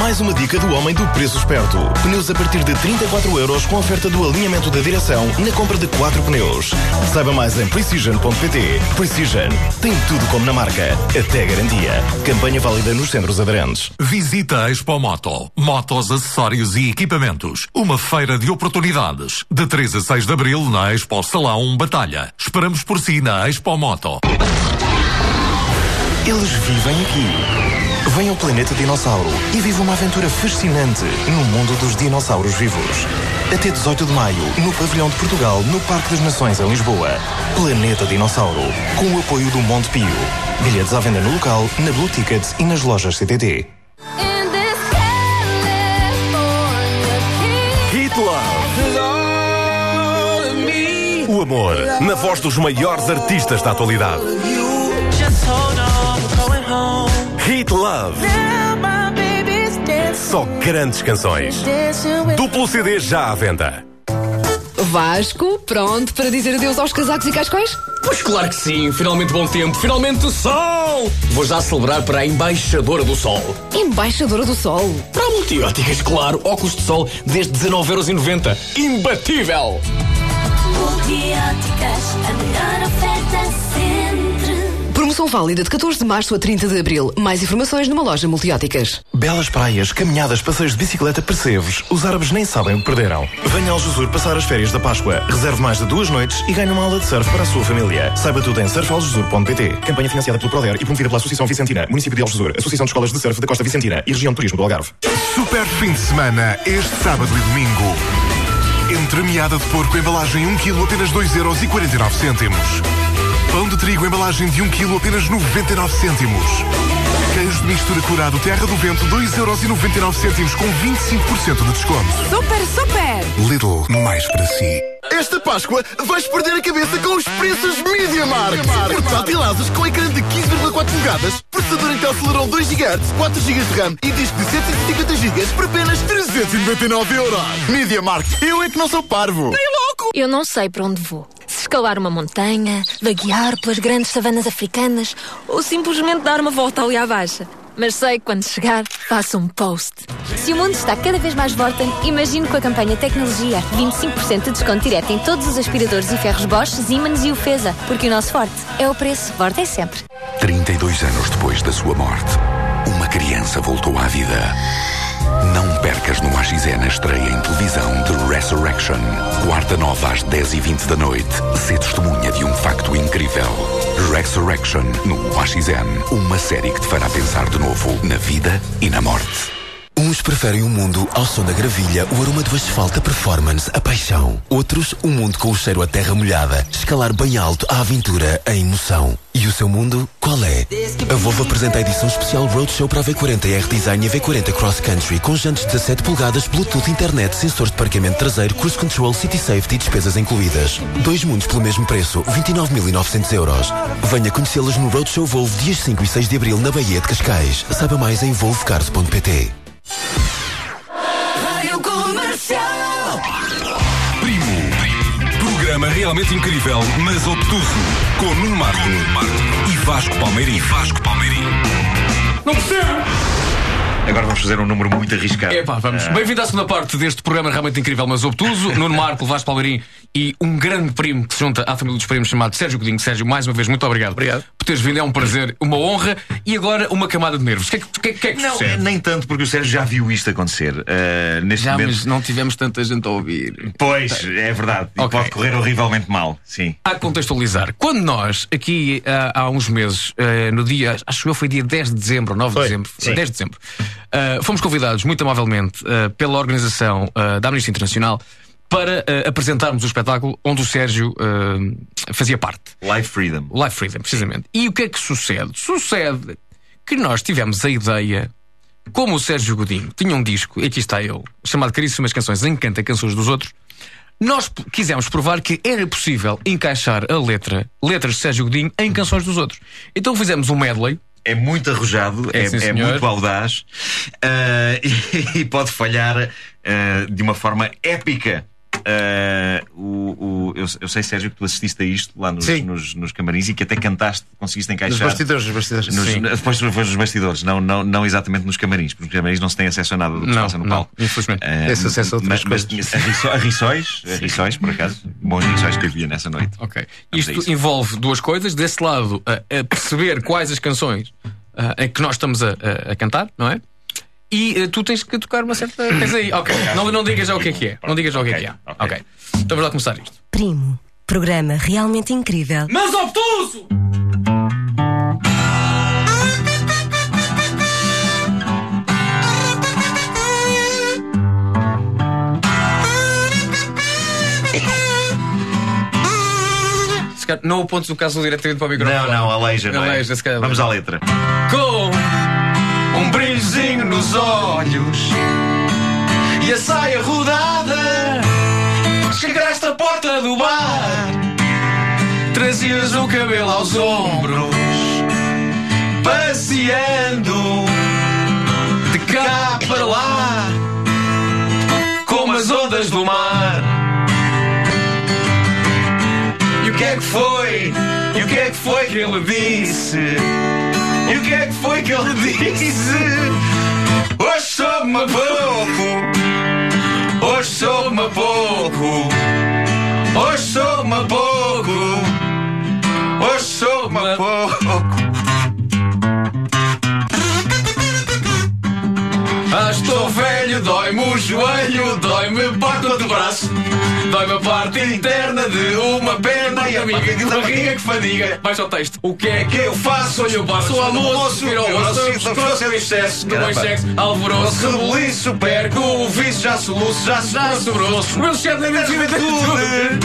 Speaker 9: Mais uma dica do homem do preço esperto. Pneus a partir de 34 euros com oferta do alinhamento da direção na compra de 4 pneus. Saiba mais em Precision.pt. Precision tem tudo como na marca, até garantia. Campanha válida nos centros aderentes.
Speaker 10: Visita a Expo Moto. Motos, acessórios e equipamentos. Uma feira de oportunidades. De 3 a 6 de abril na Expo Salão Batalha. Esperamos por si na Expo Moto.
Speaker 9: Eles vivem aqui. Venha ao Planeta Dinossauro e viva uma aventura fascinante no mundo dos dinossauros vivos. Até 18 de maio, no Pavilhão de Portugal, no Parque das Nações, em Lisboa. Planeta Dinossauro, com o apoio do Monte Pio. Bilhetes à venda no local, na Blue Tickets e nas lojas CTT.
Speaker 11: O amor, na voz dos maiores artistas da atualidade. Hit Love. Só grandes canções. Duplo CD já à venda.
Speaker 12: Vasco, pronto para dizer adeus aos casacos e cascóis?
Speaker 2: Pois claro que sim, finalmente bom tempo, finalmente o sol! Vou já celebrar para a embaixadora do sol.
Speaker 12: Embaixadora do Sol.
Speaker 2: Para a multióticas, claro, óculos de sol desde 19,90€. Imbatível!
Speaker 13: Multióticas, a melhor oferta sempre.
Speaker 12: Promoção válida de 14 de março a 30 de abril. Mais informações numa loja multióticas.
Speaker 9: Belas praias, caminhadas, passeios de bicicleta, percebes? Os árabes nem sabem o que perderam. Venha ao Jusur passar as férias da Páscoa. Reserve mais de duas noites e ganhe uma aula de surf para a sua família. Saiba tudo em surfaljusur.pt. Campanha financiada pelo Proder e promovida pela Associação Vicentina, Município de Aljusur, Associação de Escolas de Surf da Costa Vicentina e Região de Turismo do Algarve.
Speaker 14: Super fim de semana, este sábado e domingo. Entre meada de porco, embalagem 1 kg, apenas 2,49€. Pão de trigo, embalagem de 1 kg, apenas 99 cêntimos. Queijo de mistura curado Terra do Vento, 2,99€ com 25% de desconto.
Speaker 12: Super, super!
Speaker 14: Lidl, mais para si.
Speaker 11: Esta Páscoa vais perder a cabeça com os preços Media Markt. Portátil Asus com ecrã de 15,4 polegadas, processador Intel Celeron 2 GHz, 4 GB de RAM e disco de 750 GB por apenas 399 euros. Media Markt, eu é que não sou parvo.
Speaker 13: Eu não sei para onde vou. Se escalar uma montanha, vaguear pelas grandes savanas africanas ou simplesmente dar uma volta ali à baixa. Mas sei que quando chegar, faço um post. Se o mundo está cada vez mais Vorten, imagino com a campanha Tecnologia 25% de desconto direto em todos os aspiradores e ferros Bosch, Siemens e Ufesa. Porque o nosso forte é o preço. Vorten sempre.
Speaker 15: 32 anos depois da sua morte, uma criança voltou à vida. Não percas no AXN a estreia em televisão de Resurrection. Quarta nova às 10h20 da noite. Se testemunha de um facto incrível. Resurrection no AXN. Uma série que te fará pensar de novo na vida e na morte.
Speaker 16: Uns preferem o mundo ao som da gravilha, o aroma do asfalto, a performance, a paixão. Outros, o mundo com o cheiro a terra molhada, escalar bem alto, a aventura, a emoção. E o seu mundo, qual é? A Volvo apresenta a edição especial Roadshow para a V40 R Design e a V40 Cross Country, com jantes 17 polegadas, Bluetooth, internet, sensores de parqueamento traseiro, cruise control, city safety e despesas incluídas. Dois mundos pelo mesmo preço, 29.900 euros. Venha conhecê-los no Roadshow Volvo dias 5 e 6 de abril na Baía de Cascais. Saiba mais em volvocars.pt.
Speaker 1: Rádio Comercial. Primo. Programa realmente incrível, mas obtuso. Com Nuno Marco e Vasco Palmeirim. Vasco Palmeirim.
Speaker 2: Não percebo!
Speaker 3: Agora vamos fazer um número muito arriscado.
Speaker 2: Epá, vamos.
Speaker 3: Ah,
Speaker 2: Bem-vindo à segunda parte deste programa realmente incrível, mas obtuso. Nuno Marco, Vasco Palmeirim e um grande primo que se junta à família dos primos chamado Sérgio Godinho. Sérgio, mais uma vez, muito obrigado. Obrigado. Por teres vindo, é um prazer, uma honra e agora uma camada de nervos. O que é que, que, é- que, é que
Speaker 3: Não,
Speaker 2: sucede?
Speaker 3: nem tanto, porque o Sérgio já viu isto acontecer. Ah, neste
Speaker 2: Já,
Speaker 3: momento.
Speaker 2: mas não tivemos tanta gente a ouvir.
Speaker 3: Pois, é verdade. E pode correr horrivelmente mal. Sim.
Speaker 2: A contextualizar, quando nós, aqui há, há uns meses, eh, no dia, acho que eu foi dia 10 de dezembro, ou 9 de dezembro,
Speaker 3: sim.
Speaker 2: 10 de dezembro, eh, fomos convidados muito amavelmente eh, pela organização eh, da Amnistia Internacional para apresentarmos o espetáculo onde o Sérgio fazia parte.
Speaker 3: Life Freedom.
Speaker 2: Life Freedom, precisamente. E o que é que sucede? Sucede que nós tivemos a ideia, como o Sérgio Godinho tinha um disco, e aqui está ele, chamado Caríssimas Canções, Encanta Canções dos Outros, nós quisemos provar que era possível encaixar a letra, letras de Sérgio Godinho, em canções dos outros. Então fizemos um medley.
Speaker 3: É muito arrojado,
Speaker 2: É,
Speaker 3: é, é muito audaz ah, e, e pode falhar ah, de uma forma épica. Ah, o, o- eu, eu sei, Sérgio, que tu assististe a isto lá nos, nos, nos camarins e que até cantaste, conseguiste encaixar.
Speaker 4: Nos bastidores, nos bastidores.
Speaker 3: Nos,
Speaker 4: Sim.
Speaker 3: depois foi nos bastidores, não, não, não exatamente nos camarins, porque nos camarins não se tem acesso a nada do que se
Speaker 2: Não,
Speaker 3: passa no
Speaker 2: não,
Speaker 3: palco.
Speaker 2: infelizmente.
Speaker 3: Ah,
Speaker 4: Tem-se acesso a outras
Speaker 3: mas, mas
Speaker 4: coisas.
Speaker 3: tinha arriço- arrições, arrições, por acaso, bons arrições que havia nessa noite.
Speaker 2: Ok.
Speaker 3: Vamos a
Speaker 2: Isto envolve duas coisas. Desse lado, a, a perceber quais as canções ah, em que nós estamos a, a- a cantar, não é? E ah, tu tens que tocar uma certa coisa aí. Ok. Não, não digas já o que é que é. Não digas já o que é que é. Ok. Então vamos lá começar isto.
Speaker 5: Primo. Programa realmente incrível.
Speaker 2: Mas obtuso! Se calhar Não apontes o caso diretamente para o microfone.
Speaker 3: Não, não, aleija, não é?
Speaker 2: Aleija, se calhar.
Speaker 3: Vamos à letra.
Speaker 2: Com um brilhozinho nos olhos e a saia rodada, chegaste à porta do bar, trazias o cabelo aos ombros, passeando de cá para lá, como as ondas do mar. E o que é que foi? E o que é que foi que ele disse? E o que é que foi que ele disse? Hoje soube-me a pouco. Hoje soube-me a pouco. Hoje soube-me a velho, dói-me o joelho, dói-me parte do braço, dói-me a parte interna de uma perna e amiga de barriga que fadiga. Baixa o texto. O que é que eu faço? Olha, eu passo o almoço, viro ao almoço, estou em excesso, do bom sexo, alvoroço, rebuliço, perco o vício, já soluço, já já sobrou-se. O meu chefe minha juventude.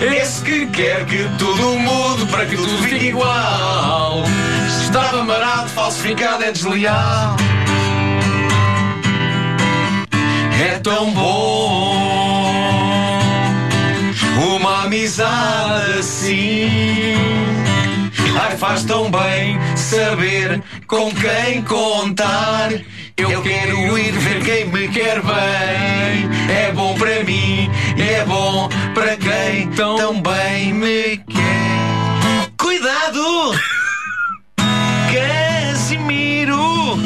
Speaker 2: Esse que quer que tudo mude para que tudo fique igual. Estava marado, falsificado, é desleal. É tão bom uma amizade assim. Ai, faz tão bem saber com quem contar. Eu quero ir ver quem me quer bem. É bom para mim, é bom para quem tão bem me quer. Cuidado! Casimiro!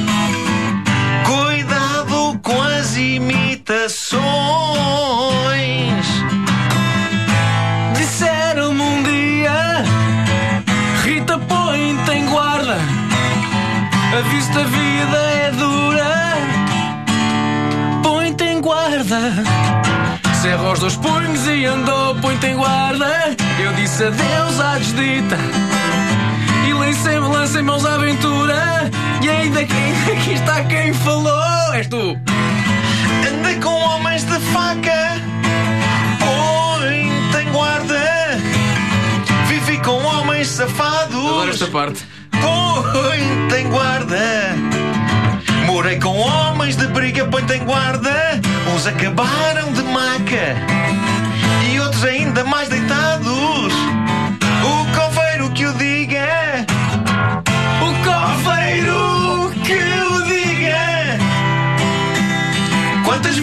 Speaker 2: Cuidado com as imitações. Disseram-me um dia, Rita, põe-te em guarda. A vista a vida é dura. Põe-te em guarda. Cerra os dois punhos e andou, põe-te em guarda. Eu disse adeus à desdita. E lancei, lancei mãos à aventura. E ainda aqui, aqui está quem falou. És tu.
Speaker 3: De faca. Põe, tem guarda. Vivi com homens safados.
Speaker 2: Adoro esta parte.
Speaker 3: Põe, tem guarda. Morei com homens de briga, põe, tem guarda. Uns acabaram de maca. E outros ainda mais deitados.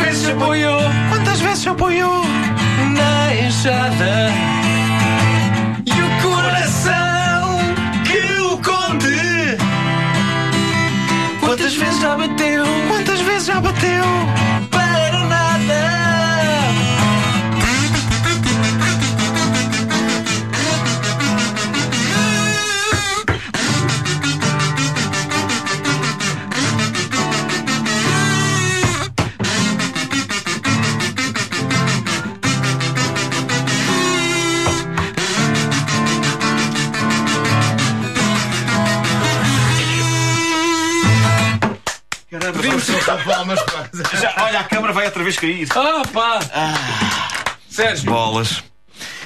Speaker 3: Vezes se apoiou? Quantas vezes se apoiou? Na enxada. E o coração que o conte. Quantas vezes já bateu? Quantas vezes já bateu?
Speaker 4: Palmas.
Speaker 3: Já, olha, a câmara vai outra vez cair.
Speaker 2: Ah, pá! Sérgio.
Speaker 3: Bolas.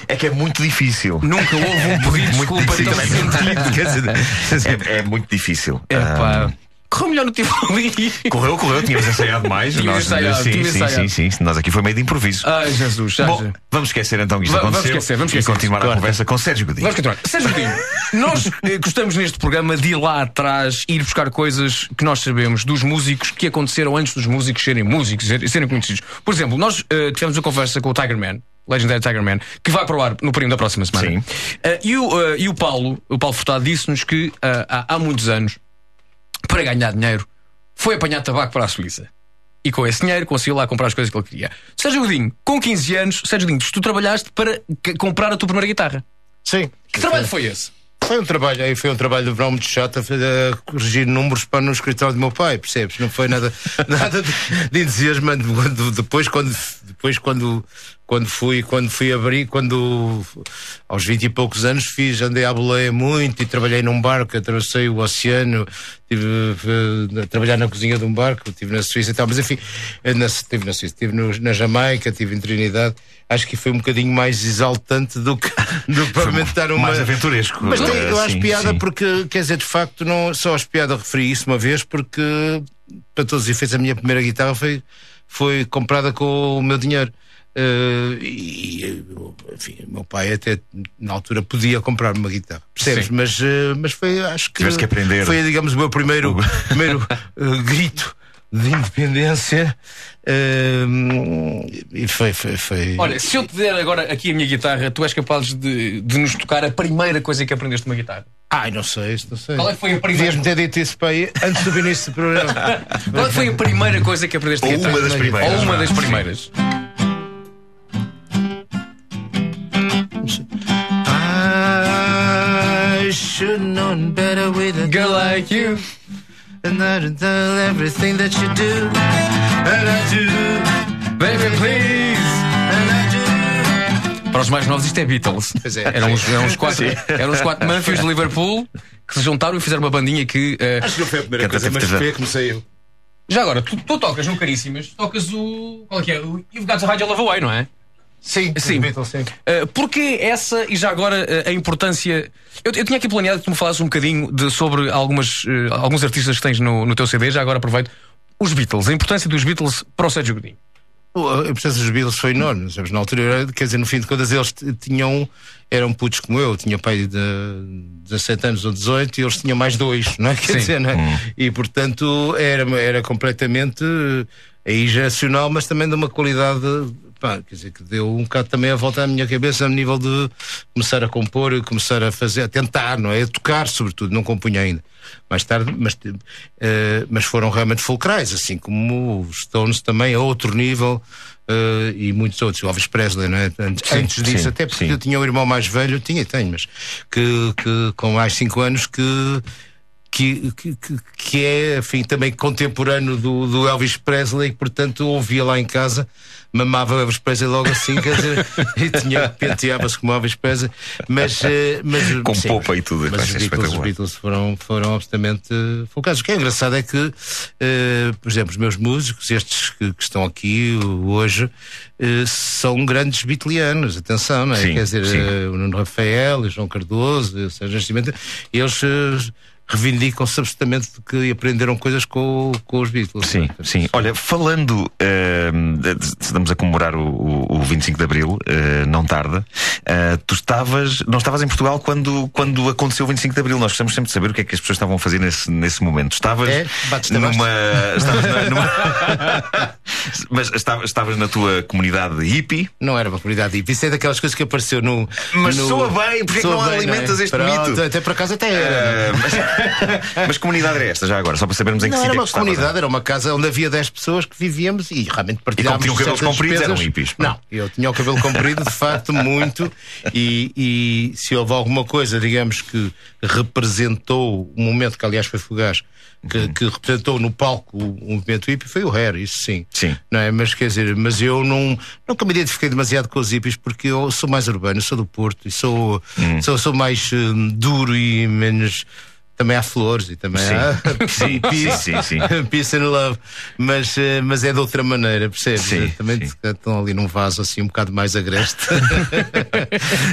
Speaker 3: É que é muito difícil.
Speaker 2: Nunca houve um pedido de desculpa tão sentido.
Speaker 3: Dizer, é, é muito difícil.
Speaker 2: É pá.
Speaker 3: Ah,
Speaker 2: Correu melhor no Tivoli.
Speaker 3: correu, correu, tínhamos ensaiado mais.
Speaker 2: Tínhamos ensaiado,
Speaker 3: sim,
Speaker 2: tínhamos
Speaker 3: sim,
Speaker 2: ensaiado.
Speaker 3: sim, sim, Nós aqui foi meio de improviso.
Speaker 2: Ai, Jesus. já-
Speaker 3: Bom,
Speaker 2: já.
Speaker 3: vamos esquecer então que isto
Speaker 2: Va- vamos
Speaker 3: aconteceu
Speaker 2: esquecer, vamos
Speaker 3: e
Speaker 2: esquecer.
Speaker 3: continuar
Speaker 2: Claro.
Speaker 3: a conversa com Sérgio Godinho.
Speaker 2: Vamos continuar. Sérgio Godinho, nós eh, gostamos neste programa de ir lá atrás, ir buscar coisas que nós sabemos dos músicos que aconteceram antes dos músicos serem músicos e serem conhecidos. Por exemplo, nós eh, tivemos uma conversa com o Tiger Man. Legendary Tiger Man, que vai para o ar no período da próxima semana.
Speaker 3: Sim.
Speaker 2: Eh, e, o, eh, e o Paulo, o Paulo Furtado, disse-nos que eh, há, há muitos anos, para ganhar dinheiro, foi apanhar tabaco para a Suíça. E com esse dinheiro conseguiu lá comprar as coisas que ele queria. Sérgio Godinho, com 15 anos, Sérgio Godinho, tu trabalhaste para comprar a tua primeira guitarra.
Speaker 4: Sim.
Speaker 2: Que trabalho foi esse?
Speaker 4: Foi um trabalho, aí foi um trabalho de verão muito chato a a corrigir números para no escritório do meu pai, percebes? Não foi nada, nada de, de entusiasmante. Depois, quando, depois quando, quando fui, quando fui abrir, quando aos 20 e poucos anos fiz, andei à boleia muito e trabalhei num barco, atravessei o oceano, tive eh, a trabalhar na cozinha de um barco, estive na Suíça e tal, mas enfim, eh, na, estive na Suíça, estive no- na Jamaica, estive em Trinidade. Acho que foi um bocadinho mais exaltante do que, do que provavelmente dar uma.
Speaker 3: mais aventuresco.
Speaker 4: Mas tem- eu
Speaker 3: Eh,
Speaker 4: acho
Speaker 3: sim,
Speaker 4: piada
Speaker 3: sim.
Speaker 4: porque, quer dizer, de facto, não, só acho piada referi isso uma vez porque, para todos os efeitos, a minha primeira guitarra foi, foi comprada com o meu dinheiro. Eh, e, enfim, o meu pai até na altura podia comprar uma guitarra, percebes?
Speaker 3: Sim.
Speaker 4: Mas, eh, mas foi, acho que.
Speaker 3: Que aprender.
Speaker 4: Foi, digamos, o meu primeiro, primeiro eh, grito de independência. e foi, foi, foi.
Speaker 2: Olha, se eu te der agora aqui a minha guitarra, tu és capaz de, de nos tocar a primeira coisa que aprendeste uma guitarra?
Speaker 4: Ai, não sei, não sei.
Speaker 2: Qual é que foi a primeira?
Speaker 4: Devias-me ter dito isso para aí antes do início do programa.
Speaker 2: Qual é que foi a primeira coisa que aprendeste
Speaker 3: Ou
Speaker 2: a guitarra?
Speaker 3: uma das primeiras,
Speaker 2: Ou uma das
Speaker 3: Sim.
Speaker 2: primeiras.
Speaker 4: Should known better with a girl like you. And I'd everything that you do. And I do.
Speaker 2: Baby, please.
Speaker 4: And I do.
Speaker 2: Para os mais novos, isto é Beatles.
Speaker 4: Pois é.
Speaker 2: Eram uns, eram uns quatro, eram uns quatro Manfios de Liverpool que se juntaram e fizeram uma bandinha que. eh,
Speaker 4: Acho que não foi a primeira coisa, mas foi a que comecei eu.
Speaker 2: Já agora, tu, tu tocas no Caríssimas, tocas o. Qual é que é? O You've Got to Hide Your Love Away, não é?
Speaker 4: Sim,
Speaker 2: Sim.
Speaker 4: Beatles, sim.
Speaker 2: Uh, porquê essa e já agora uh, a importância. Eu, eu tinha aqui planeado que tu me falasses um bocadinho de, sobre algumas, uh, alguns artistas que tens no, no teu CD, já agora aproveito. Os Beatles, a importância dos Beatles para o Sérgio Godinho.
Speaker 4: A importância dos Beatles foi enorme. sabes? Na altura, quer dizer, no fim de contas, eles tinham. eram putos como eu. Tinha pai de 17 anos ou 18 e eles tinham mais dois, não é? Quer
Speaker 2: Sim.
Speaker 4: dizer, não é? E portanto, era, era completamente aí geracional, mas também de uma qualidade. Pá, quer dizer, que deu um bocado também a volta à minha cabeça a nível de começar a compor, começar a fazer, a tentar, não é? A tocar, sobretudo, não compunha ainda. Mais tarde, mas, eh, mas foram realmente fulcrais, assim como os Stones também, a outro nível, eh, e muitos outros, o Elvis Presley, não é? Antes,
Speaker 3: Sim,
Speaker 4: antes disso,
Speaker 3: sim,
Speaker 4: até porque
Speaker 3: sim.
Speaker 4: eu tinha um irmão mais velho, tinha e tenho, mas que, que com mais 5 anos que que, que, que- é, enfim, também contemporâneo do, do Elvis Presley, portanto ouvia lá em casa, mamava Elvis Presley logo assim, quer dizer, e tinha, penteava-se como Elvis Presley, mas. eh, mas
Speaker 3: Com
Speaker 4: sim,
Speaker 3: popa e tudo,
Speaker 4: Mas os Beatles, os. Beatles foram, foram absolutamente eh, focados. O que é engraçado é que, eh, por exemplo, os meus músicos, estes que, que estão aqui uh, hoje, eh, são grandes beatlianos, atenção, não é?
Speaker 3: Sim,
Speaker 4: Quer dizer,
Speaker 3: sim.
Speaker 4: o Nuno Rafael, o João Cardoso, o Sérgio Nascimento, eles reivindicam-se absolutamente de que aprenderam coisas com, com os Beatles.
Speaker 3: Sim, sim. Olha, falando, de- estamos a comemorar o, o- o 25 de Abril, eh, não tarda. Eh, tu estavas, não estavas em Portugal quando, quando aconteceu o 25 de Abril. Nós gostamos sempre de saber o que é que as pessoas estavam a fazer nesse, nesse momento. Estavas
Speaker 4: É?
Speaker 3: Numa. Estavas numa- Mas estavas, na tua comunidade hippie.
Speaker 4: Não era uma comunidade hippie. Isso é daquelas coisas que apareceu no.
Speaker 3: Mas
Speaker 4: no...
Speaker 3: soa bem, porque é que
Speaker 4: Soa
Speaker 3: não
Speaker 4: bem,
Speaker 3: alimentas
Speaker 4: é?
Speaker 3: este
Speaker 4: Pronto,
Speaker 3: mito?
Speaker 4: Até por acaso até era.
Speaker 3: Eh, mas, mas que comunidade era esta já agora? Só para sabermos em que
Speaker 4: Não
Speaker 3: sítio
Speaker 4: era
Speaker 3: é
Speaker 4: uma
Speaker 3: que estavas.
Speaker 4: comunidade, era uma casa onde havia 10 pessoas que vivíamos e realmente partilhávamos.
Speaker 3: tinham cabelos compridos, eram hippies.
Speaker 4: Não, eu tinha o cabelo comprido, de facto, muito. E, e se houve alguma coisa, digamos, que representou um momento que, aliás, foi fugaz, que,
Speaker 3: Uhum.
Speaker 4: que representou no palco o, o movimento hippie, foi o Hair, isso sim.
Speaker 3: Sim.
Speaker 4: Não é? Mas quer dizer, mas eu não, nunca me identifiquei demasiado com os hippies porque eu sou mais urbano, sou do Porto e sou,
Speaker 3: Hum.
Speaker 4: sou, sou mais hum, duro e menos. Também há flores e também
Speaker 3: Sim.
Speaker 4: há
Speaker 3: Sim,
Speaker 4: peace,
Speaker 3: sim, sim.
Speaker 4: peace and love, mas, eh, mas é de outra maneira, percebes?
Speaker 3: Sim,
Speaker 4: também estão ali num vaso assim um bocado mais agreste.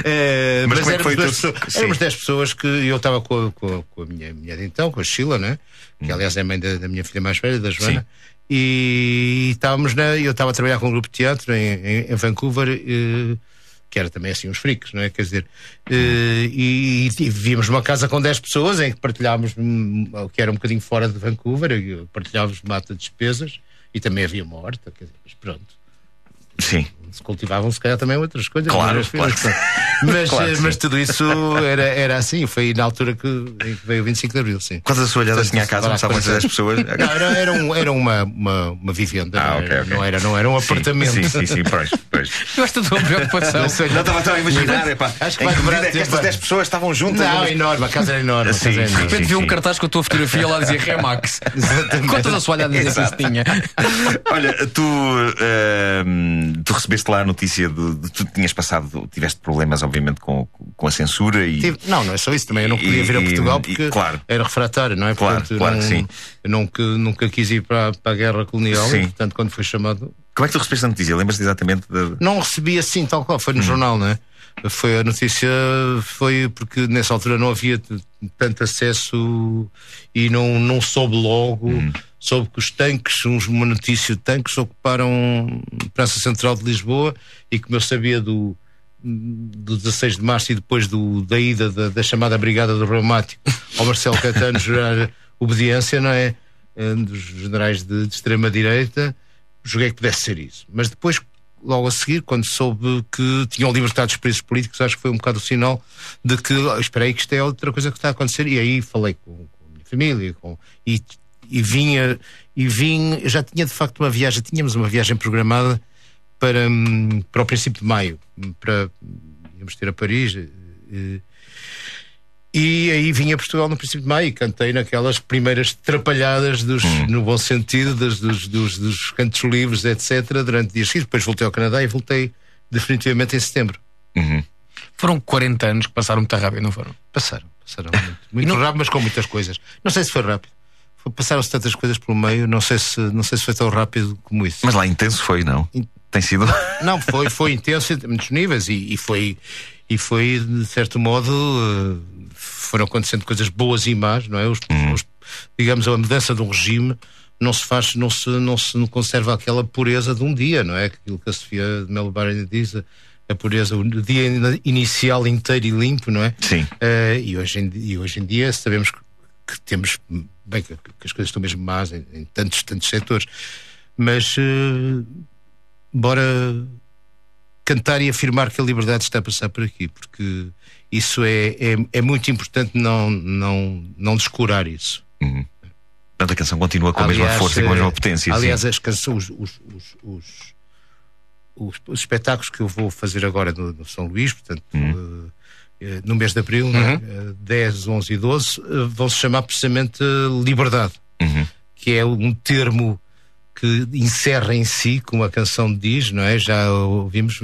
Speaker 4: Eh,
Speaker 3: Mas como é
Speaker 4: éramos, duas pessoas-
Speaker 3: Sim.
Speaker 4: éramos 10 pessoas que eu estava com, a- com, com a minha mulher então, com a Sheila, né?
Speaker 3: Hum.
Speaker 4: que aliás é a mãe da, da minha filha mais velha, da Joana. E estávamos na. Eu estava a trabalhar com um grupo de teatro em, em- em Vancouver, eh, que era também assim uns freaks, não é? Quer dizer, eh, e, e vivíamos numa casa com 10 pessoas em que partilhávamos, hum, o que era um bocadinho fora de Vancouver, partilhávamos mata de despesas e também havia uma horta, quer dizer, mas pronto.
Speaker 3: Sim.
Speaker 4: Se cultivavam, se calhar, também outras coisas.
Speaker 3: Claro,
Speaker 4: mas,
Speaker 3: claro.
Speaker 4: mas,
Speaker 3: Claro
Speaker 4: mas tudo isso era, era assim. Foi na altura que, em que veio o 25 de Abril, sim.
Speaker 3: Quantas assoalhadas tinha a casa onde estavam 10 pessoas?
Speaker 4: Não, era, era, um, era uma, uma, uma vivenda,
Speaker 3: Ah,
Speaker 4: não, era,
Speaker 3: ok.
Speaker 4: não, era, não era um
Speaker 3: Sim,
Speaker 4: apartamento.
Speaker 3: Sim, sim, sim, pois, pois.
Speaker 2: Eu gosto da tua preocupação.
Speaker 4: Não.
Speaker 3: Não estava a imaginar, epá,
Speaker 4: Acho que
Speaker 3: em
Speaker 4: vai
Speaker 3: que é que estas 10 pessoas estavam juntas.
Speaker 4: Não,
Speaker 3: Mas-
Speaker 4: enorme, a casa era enorme. a
Speaker 3: Sim,
Speaker 4: casa era
Speaker 3: sim,
Speaker 4: enorme.
Speaker 2: De repente vi um
Speaker 3: sim.
Speaker 2: cartaz com a tua fotografia lá dizia Remax. Quantas assoalhadas é que tinha?
Speaker 3: Olha, tu, ehm, tu recebeste lá a notícia de, de tu tinhas passado, tiveste problemas, obviamente, com, com a censura e.
Speaker 4: Tive- Não, não é só isso também. Eu não podia
Speaker 3: E-
Speaker 4: vir a
Speaker 3: e-
Speaker 4: Portugal
Speaker 3: e-
Speaker 4: porque
Speaker 3: claro.
Speaker 4: era refratário, não é?
Speaker 3: Claro,
Speaker 4: Portanto,
Speaker 3: claro
Speaker 4: não,
Speaker 3: que sim.
Speaker 4: Eu nunca, nunca quis ir para, para a guerra colonial
Speaker 3: Sim.
Speaker 4: e, portanto, quando foi chamado.
Speaker 3: Como é que tu recebeste a notícia? Lembras-te exatamente de.
Speaker 4: Não recebi assim, tal qual, foi no jornal, não é? Foi a notícia, foi porque nessa altura não havia tanto acesso e não, não soube logo. Soube que os tanques, uns- uma notícia de tanques, ocuparam a Praça Central de Lisboa e como eu sabia do, do 16 de março e depois do, da ida da, da chamada Brigada do Reumático ao Marcelo Caetano jurar obediência, não é? Dos generais de, de extrema-direita, joguei que pudesse ser isso. Mas depois, logo a seguir, quando soube que tinham libertado os presos políticos, acho que foi um bocado o sinal de que, oh, espera aí, que isto é outra coisa que está a acontecer. E aí falei com, com a minha família com, e, e vinha, e vim, já tinha de facto uma viagem, tínhamos uma viagem programada para, hum, para o princípio de maio, para íamos ter a Paris. eh, e aí vim a Portugal no princípio de maio e cantei naquelas primeiras trapalhadas, dos, no bom sentido, das- dos, dos, dos cantos livres, etc., durante dias seguidos. Depois voltei ao Canadá e voltei definitivamente em setembro.
Speaker 2: Foram 40 anos que passaram muito rápido, não foram?
Speaker 4: Passaram, passaram muito, muito rápido, mas com muitas coisas. Não sei se foi rápido. Passaram-se tantas coisas pelo meio, não sei, se, não sei se foi tão rápido como isso.
Speaker 3: Mas lá intenso foi, não? Tem sido.
Speaker 4: Não, foi, foi intenso em muitos níveis e, e foi, e foi, de certo modo, eh, foram acontecendo coisas boas e más, não é? Os, os- digamos, a mudança de um regime não se faz, não se, não se não conserva aquela pureza de um dia, não é? Aquilo que a Sofia de Melo Barra diz, a, a pureza, o dia in- inicial inteiro e limpo, não é?
Speaker 3: Sim.
Speaker 4: Eh, e, hoje em, e hoje em dia sabemos que, que temos, bem, que, que as coisas estão mesmo más em, em tantos, tantos setores, mas eh, bora cantar e afirmar que a liberdade está a passar por aqui, porque isso é, é, é muito importante não, não, não descurar isso.
Speaker 3: Portanto, a canção continua com a mesma
Speaker 4: Aliás,
Speaker 3: força e com a mesma
Speaker 4: eh,
Speaker 3: potência.
Speaker 4: Aliás,
Speaker 3: sim.
Speaker 4: as canções, os, os, os, os, os- os espetáculos que eu vou fazer agora no, no São Luís, portanto,
Speaker 3: Uhum.
Speaker 4: eh, eh, no mês de abril, é? Eh, 10, 11 e 12, eh, vão se chamar precisamente liberdade, que é um termo que encerra em si, como a canção diz, não é? Já ouvimos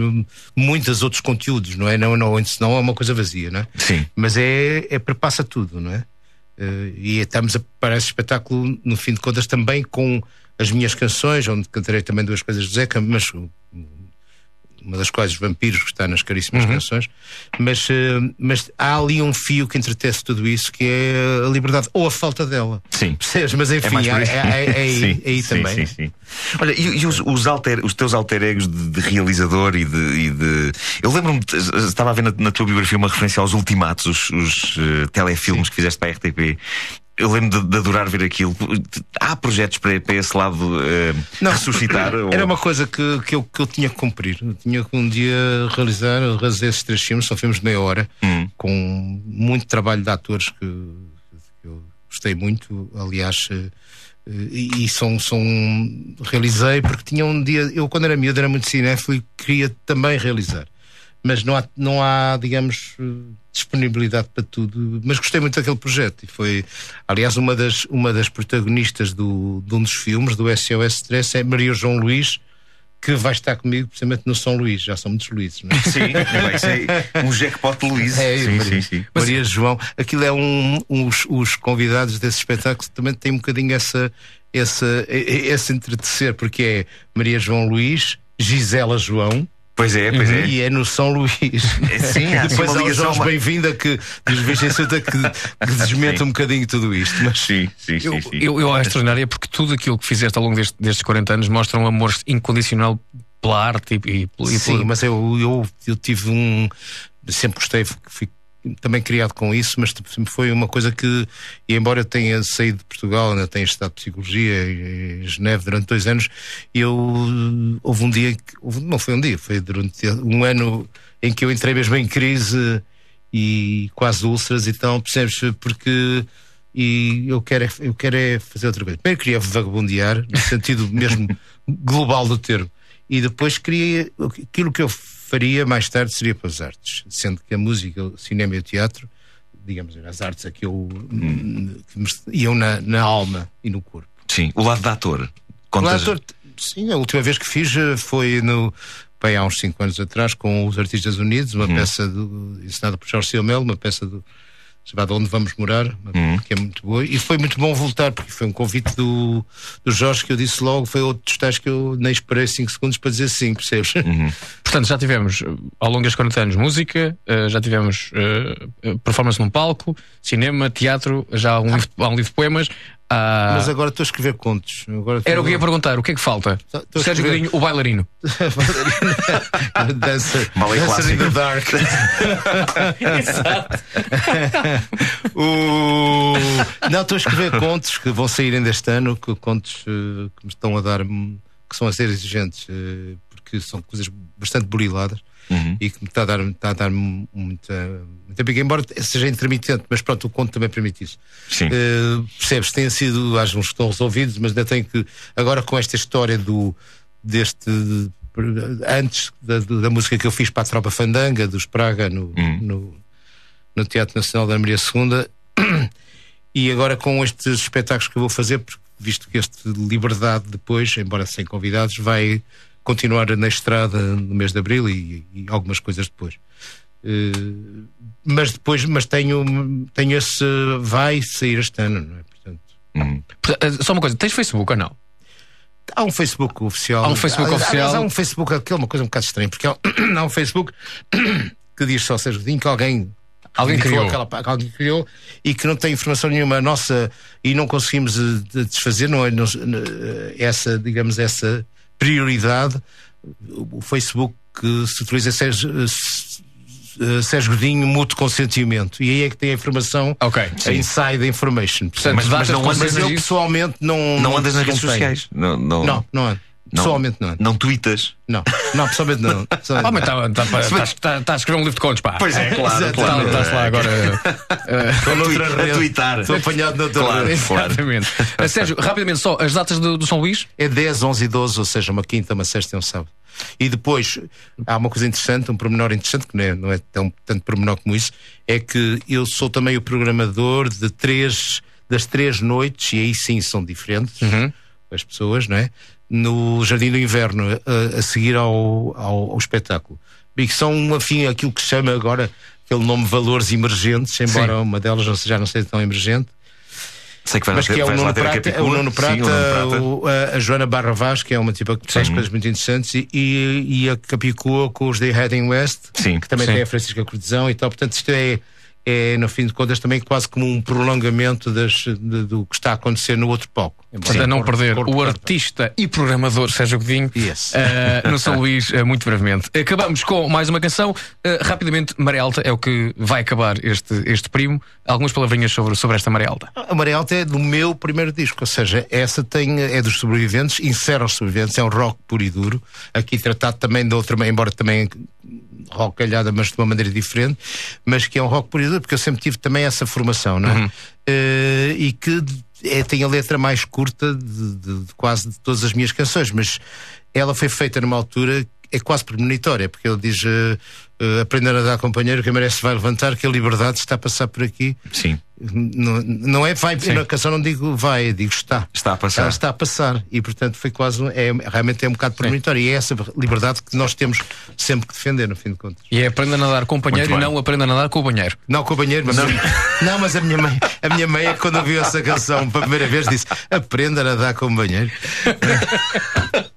Speaker 4: muitos outros conteúdos, não é? Não, não, senão é uma coisa vazia, não é?
Speaker 3: Sim.
Speaker 4: Mas é, é perpassa tudo, não é? Eh, e estamos a preparar esse espetáculo, no fim de contas, também com as minhas canções, onde cantarei também duas coisas do Zeca, mas uma das quais os vampiros, que está nas caríssimas
Speaker 3: Uhum.
Speaker 4: canções, mas, eh, mas há ali um fio que entretece tudo isso, que é a liberdade, ou a falta dela.
Speaker 3: Sim.
Speaker 4: Percebes? Mas enfim,
Speaker 3: É mais
Speaker 4: é, é- é- é aí,
Speaker 3: Sim,
Speaker 4: é aí
Speaker 3: sim,
Speaker 4: também.
Speaker 3: sim, sim. Olha, e, e os, os, alter- os teus alter egos de, de realizador e de, e de- Eu lembro-me, estava a ver na, na tua biografia uma referência aos ultimatos, os, os, eh, telefilmes que fizeste para a RTP. Eu lembro de, de adorar ver aquilo. Há projetos para, para esse lado eh, ressuscitar? ou-
Speaker 4: Era uma coisa que, que, eu, que eu tinha que cumprir. Eu tinha que um dia realizar, realizar esses três filmes, são filmes de meia hora,
Speaker 3: Hum.
Speaker 4: com muito trabalho de atores que, que eu gostei muito, aliás. eh, E, e são, são. Realizei porque tinha um dia. Eu, quando era miúdo, era muito cinéfilo e queria também realizar. Mas não há, não há digamos, disponibilidade para tudo. Mas gostei muito daquele projeto. E foi. Aliás, uma das, uma das protagonistas do, de um dos filmes, do SOS Stress, é Maria João Luís, que vai estar comigo precisamente no São Luís. Já são muitos Luíses, não é?
Speaker 3: Sim, vai ser um jackpot Luís.
Speaker 4: É,
Speaker 3: Sim,
Speaker 4: Maria,
Speaker 3: sim, sim.
Speaker 4: Maria João, aquilo é um, os, os convidados desse espetáculo também têm um bocadinho essa, essa, esse entretecer, porque é Maria João Luís, Gisela João.
Speaker 3: Pois é, pois é.
Speaker 4: E é no São Luís.
Speaker 3: sim, há
Speaker 4: Depois
Speaker 3: uma ligação, uma-
Speaker 4: Bem-vinda que diz Vicente que, que desmente
Speaker 3: Sim.
Speaker 4: um bocadinho tudo isto. Mas
Speaker 3: sim, sim,
Speaker 2: Eu, eu, eu acho extraordinário porque tudo aquilo que fizeste ao longo deste- destes 40 anos mostra um amor incondicional pela arte e, e, e
Speaker 4: Sim,
Speaker 2: pela-
Speaker 4: mas eu, eu, eu tive um. Sempre gostei, fui também criado com isso, mas sempre foi uma coisa que, embora eu tenha saído de Portugal, ainda tenha estudado Psicologia em Geneve durante dois anos, eu. Houve um dia, que, não foi um dia, foi durante um ano em que eu entrei mesmo em crise e quase úlceras e tal, percebes? Porque. E eu quero, é- eu quero é fazer outra coisa. Primeiro queria vagabundear, no sentido mesmo global do termo. E depois queria. Aquilo que eu faria mais tarde seria para as artes. Sendo que a música, o cinema e o teatro, digamos, eram as artes a que eu. que me iam na, na alma e no corpo.
Speaker 3: Sim, o lado da ator.
Speaker 4: O
Speaker 3: Contas-
Speaker 4: ator, sim, a última vez que fiz eh, foi no. Bem, há uns 5 anos atrás, com os Artistas Unidos, uma peça do, ensinada por Jorge Silmelo, uma peça do, chamada Onde Vamos Morar, uma- que é muito boa. E foi muito bom voltar, porque foi um convite do, do Jorge que eu disse logo, foi outro dos tais que eu nem esperei 5 segundos para dizer sim, percebes?
Speaker 2: Portanto, já tivemos eh, ao longo destes 40 anos música, eh, já tivemos eh, performance num palco, cinema, teatro, já há um, livro, há um livro de poemas. Há-
Speaker 4: Mas agora estou a escrever contos. Agora
Speaker 2: Era o que eu ia perguntar, o que é que falta?
Speaker 4: Estou
Speaker 2: Sérgio
Speaker 4: escrever-
Speaker 2: Godinho, o bailarino.
Speaker 4: Dança, Dancer in the. Dark.
Speaker 2: Exato.
Speaker 4: O- Não, estou a escrever contos que vão sair ainda este ano, que contos eh, que me estão a dar, que são a ser exigentes, eh, porque são coisas bastante buriladas
Speaker 3: Uhum.
Speaker 4: e que me está a dar, está a dar muita, muita pica, embora seja intermitente, mas pronto, o conto também permite isso.
Speaker 3: Sim.
Speaker 4: Eh, percebes? Tem sido, acho uns que estão resolvidos, mas ainda tenho que, agora com esta história do deste antes da, da música que eu fiz para a Tropa Fandanga, dos Praga, no, no, no Teatro Nacional da Maria II, e agora com estes espetáculos que eu vou fazer, porque visto que este Liberdade depois, embora sem convidados, vai continuar na estrada no mês de Abril e, e algumas coisas depois. Eh, mas depois, mas tenho, tenho esse vai sair este ano, não é? Portanto,
Speaker 2: Portanto, eh, Só uma coisa, tens Facebook ou não?
Speaker 4: Há um Facebook oficial.
Speaker 2: Há um Facebook
Speaker 4: Aliás,
Speaker 2: oficial.
Speaker 4: Há um Facebook, que é uma coisa um bocado estranha, porque há, há um Facebook que diz só Sérgio Godinho que alguém.
Speaker 2: Alguém criou.
Speaker 4: Aquela, alguém criou e que não tem informação nenhuma nossa e não conseguimos eh, de- desfazer não, é- não- essa, digamos, essa prioridade. O Facebook que se utiliza Sérgio, eh, eh, Sérgio Godinho mútuo consentimento e aí é que tem a informação a inside information
Speaker 3: Portanto, Mas- mas não
Speaker 4: mas eu pessoalmente não
Speaker 3: Não andas nas redes sociais? Não, não...
Speaker 4: não, não ando.
Speaker 3: Não,
Speaker 4: Pessoalmente não.
Speaker 3: Não tweetas?
Speaker 4: Não, não, pessoalmente não. Pessoalmente
Speaker 2: Ah, mas está
Speaker 4: não.
Speaker 2: tá, tá, tá, tá a escrever um livro de contos, pá.
Speaker 3: Pois é, claro,
Speaker 2: Exato.
Speaker 3: claro.
Speaker 2: Estás lá agora.
Speaker 4: Estou noutra
Speaker 3: A
Speaker 4: rede.
Speaker 3: twittar.
Speaker 4: Estou apanhado noutra
Speaker 3: Claro,
Speaker 4: rede.
Speaker 3: claro.
Speaker 2: Exatamente. Eh, Sérgio, rapidamente só, as datas do, do São Luís?
Speaker 4: É 10, 11 e 12, ou seja, uma quinta, uma sexta e um sábado. E depois, há uma coisa interessante, um pormenor interessante, que não é, não é tão tanto pormenor como isso, é que eu sou também o programador de três, das três noites, e aí sim são diferentes as pessoas, não é? No Jardim do Inverno, a, a seguir ao, ao, ao espetáculo. E que são, enfim, aquilo que se chama agora aquele nome valores emergentes, embora
Speaker 3: Sim.
Speaker 4: uma delas não seja, não seja tão emergente.
Speaker 3: Sei que vais
Speaker 4: Mas
Speaker 3: lá
Speaker 4: que
Speaker 3: ter-
Speaker 4: é o Nuno
Speaker 3: ter
Speaker 4: Prata, é o. Nuno Prata,
Speaker 3: Sim, o Nuno Prata.
Speaker 4: o- a, a Joana Barra Vaz, que é uma tipo que faz coisas muito interessantes, e, e, e a Capicua com os The Heading West,
Speaker 3: Sim,
Speaker 4: que também
Speaker 3: sim.
Speaker 4: tem a Francisca Cortesão e tal. Portanto, isto é, é, no fim de contas, também quase como um prolongamento das, de- do que está a acontecer no outro palco.
Speaker 2: Para não
Speaker 4: corpo-
Speaker 2: perder
Speaker 4: corpo-
Speaker 2: o
Speaker 4: corpo-
Speaker 2: artista e programador Sérgio Godinho eh, no São Luís, eh, muito brevemente. Acabamos com mais uma canção. Eh, rapidamente, Maré Alta é o que vai acabar este, este primo. Algumas palavrinhas sobre, sobre esta Maré Alta.
Speaker 4: A Maré Alta é do meu primeiro disco, ou seja, essa tem, é dos sobreviventes, insere os sobreviventes, é um rock puro e duro, aqui tratado também de outra, embora também rock calhada, mas de uma maneira diferente, mas que é um rock duro, porque eu sempre tive também essa formação, não é? Eh, e que é, tem a letra mais curta de, de- de quase de todas as minhas canções, mas ela foi feita numa altura é quase premonitória, porque ele diz eh, eh, aprender a dar companheiro, que merece vai levantar, que a liberdade está a passar por aqui.
Speaker 3: Sim.
Speaker 4: Não, não é vai,
Speaker 3: Sim.
Speaker 4: na canção não digo vai, digo está.
Speaker 3: Está a passar.
Speaker 4: Ela está a passar e portanto foi quase, é, realmente é um bocado premonitório e é essa liberdade que nós temos sempre que defender, no fim de contas.
Speaker 2: E é aprenda a nadar companheiro e
Speaker 4: Muito bem.
Speaker 2: não aprenda a nadar com o banheiro.
Speaker 4: Não com o banheiro, mas não. mas a minha mãe, a minha mãe é quando ouviu essa canção pela primeira vez disse: aprenda a nadar com o banheiro.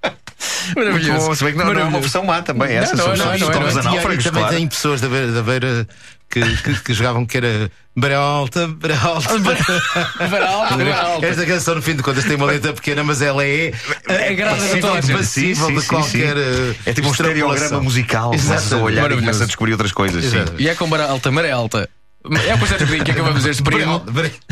Speaker 3: Muito bom, se bem que não, não é uma
Speaker 4: Maravilhoso.
Speaker 3: versão má também, essa.
Speaker 4: Não, não, não, não, não, não. E também
Speaker 3: claro.
Speaker 4: tem pessoas da beira, da beira que, que, que jogavam que era Beira Alta, Beira Alta.
Speaker 2: Beira Alta, Beira Alta.
Speaker 4: Esta canção, no fim de contas, tem uma letra pequena, mas ela é,
Speaker 2: É agradável a
Speaker 4: passível, de
Speaker 3: sim,
Speaker 4: qualquer.
Speaker 3: sim.
Speaker 4: eh,
Speaker 3: É tipo um estereograma musical. Começa a olhar e
Speaker 2: Maravilhoso.
Speaker 3: começa a descobrir outras coisas. Sim.
Speaker 2: E é com Maré Alta, Maré Alta. É com o Sérgio Godinho que acabamos este primo.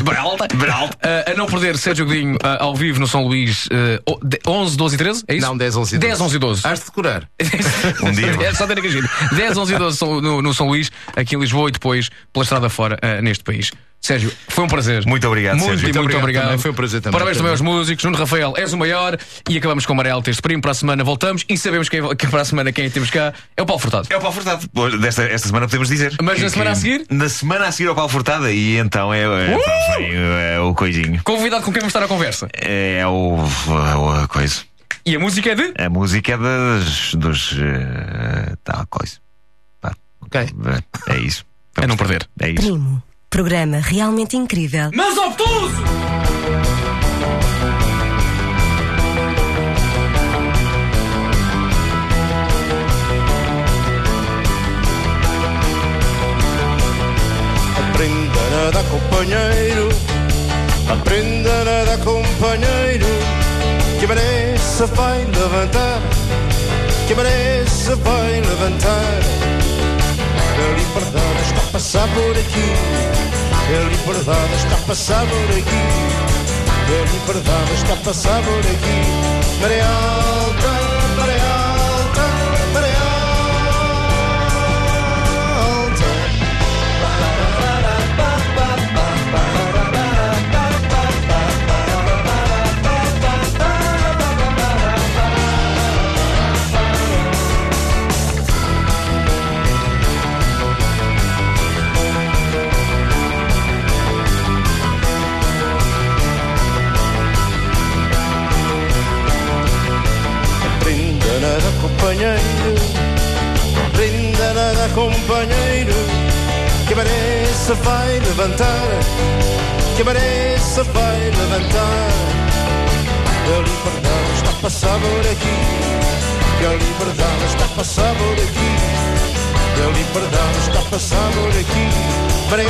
Speaker 2: Bralta.
Speaker 3: Bralta.
Speaker 2: Uh, a não perder Sérgio Godinho uh, ao vivo no São Luís uh, o- de- 11, 12 e 13, é isso?
Speaker 4: Não, 10, 11 e 12.
Speaker 2: 10, 11 e 12.
Speaker 4: Has de decorar.
Speaker 3: Um dia.
Speaker 2: É só ter aqui giro. 10, 11 e 12 são no, no São Luís, aqui em Lisboa e depois pela estrada fora uh, neste país. Sérgio, foi um prazer.
Speaker 3: Muito obrigado,
Speaker 2: muito
Speaker 3: Sérgio.
Speaker 2: e muito obrigado.
Speaker 4: também, foi um prazer também.
Speaker 2: Parabéns também aos músicos. Nuno Rafael, és o maior. E acabamos com o Maré Alta este primo. Para a semana voltamos e sabemos quem, que para a semana quem temos cá é o Paulo Furtado.
Speaker 3: É o Paulo Furtado. Desta, esta semana podemos dizer.
Speaker 2: Mas na
Speaker 3: que-
Speaker 2: semana a seguir?
Speaker 3: Na semana a seguir ao Paulo Furtado, e então é, é, vem, é o coisinho.
Speaker 2: Convidado com quem vamos estar à conversa.
Speaker 3: É o. a coisa.
Speaker 2: E a música é de?
Speaker 3: A música é das. dos. eh, tal coisa. Pá,
Speaker 4: Ok.
Speaker 3: É isso.
Speaker 2: É não perder.
Speaker 3: É isso.
Speaker 5: Primo. Programa realmente incrível.
Speaker 2: Mas obtuso!
Speaker 7: Aprenda a nadar, companheiro. Aprenda a nadar, companheiro. Que a maré se vai levantar. Que a maré se vai levantar. A liberdade está a passar por aqui. A liberdade está a passar por aqui. A liberdade está a passar por aqui. Maré alta, companheiro. Nadar, companheiro. Que a vai levantar. Que a vai levantar. A liberdade está a passar por aqui. Que a liberdade está a passar por aqui. Que a liberdade está a passar por aqui. Maré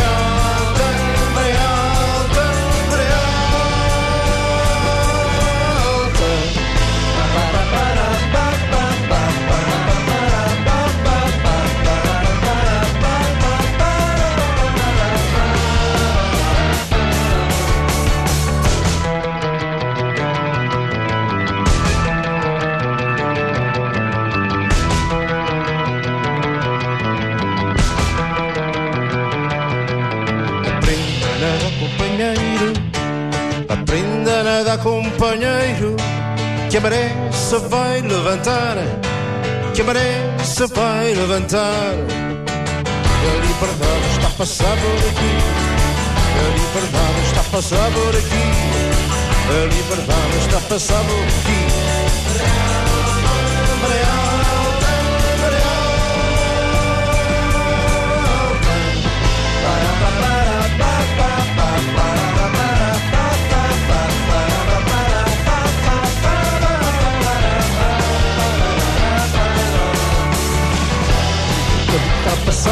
Speaker 4: que a maré se vai levantar, que a maré se vai levantar. A liberdade está a passar por aqui, a liberdade está a passar por aqui, a liberdade está a passar por aqui. Está a passar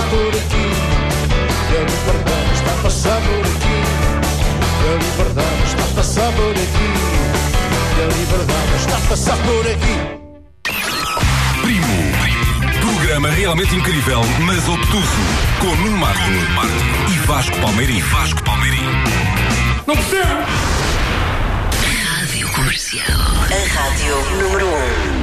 Speaker 4: por aqui, e a liberdade está a passar por aqui, e a liberdade está a passar por aqui, e a liberdade está a passar por aqui.
Speaker 1: Primo. Programa realmente incrível, mas obtuso. Com Nuno Marco, e Vasco Palmeirim. Vasco Palmeirim.
Speaker 2: Não percebo!
Speaker 17: Rádio Comercial. A rádio número 1 um.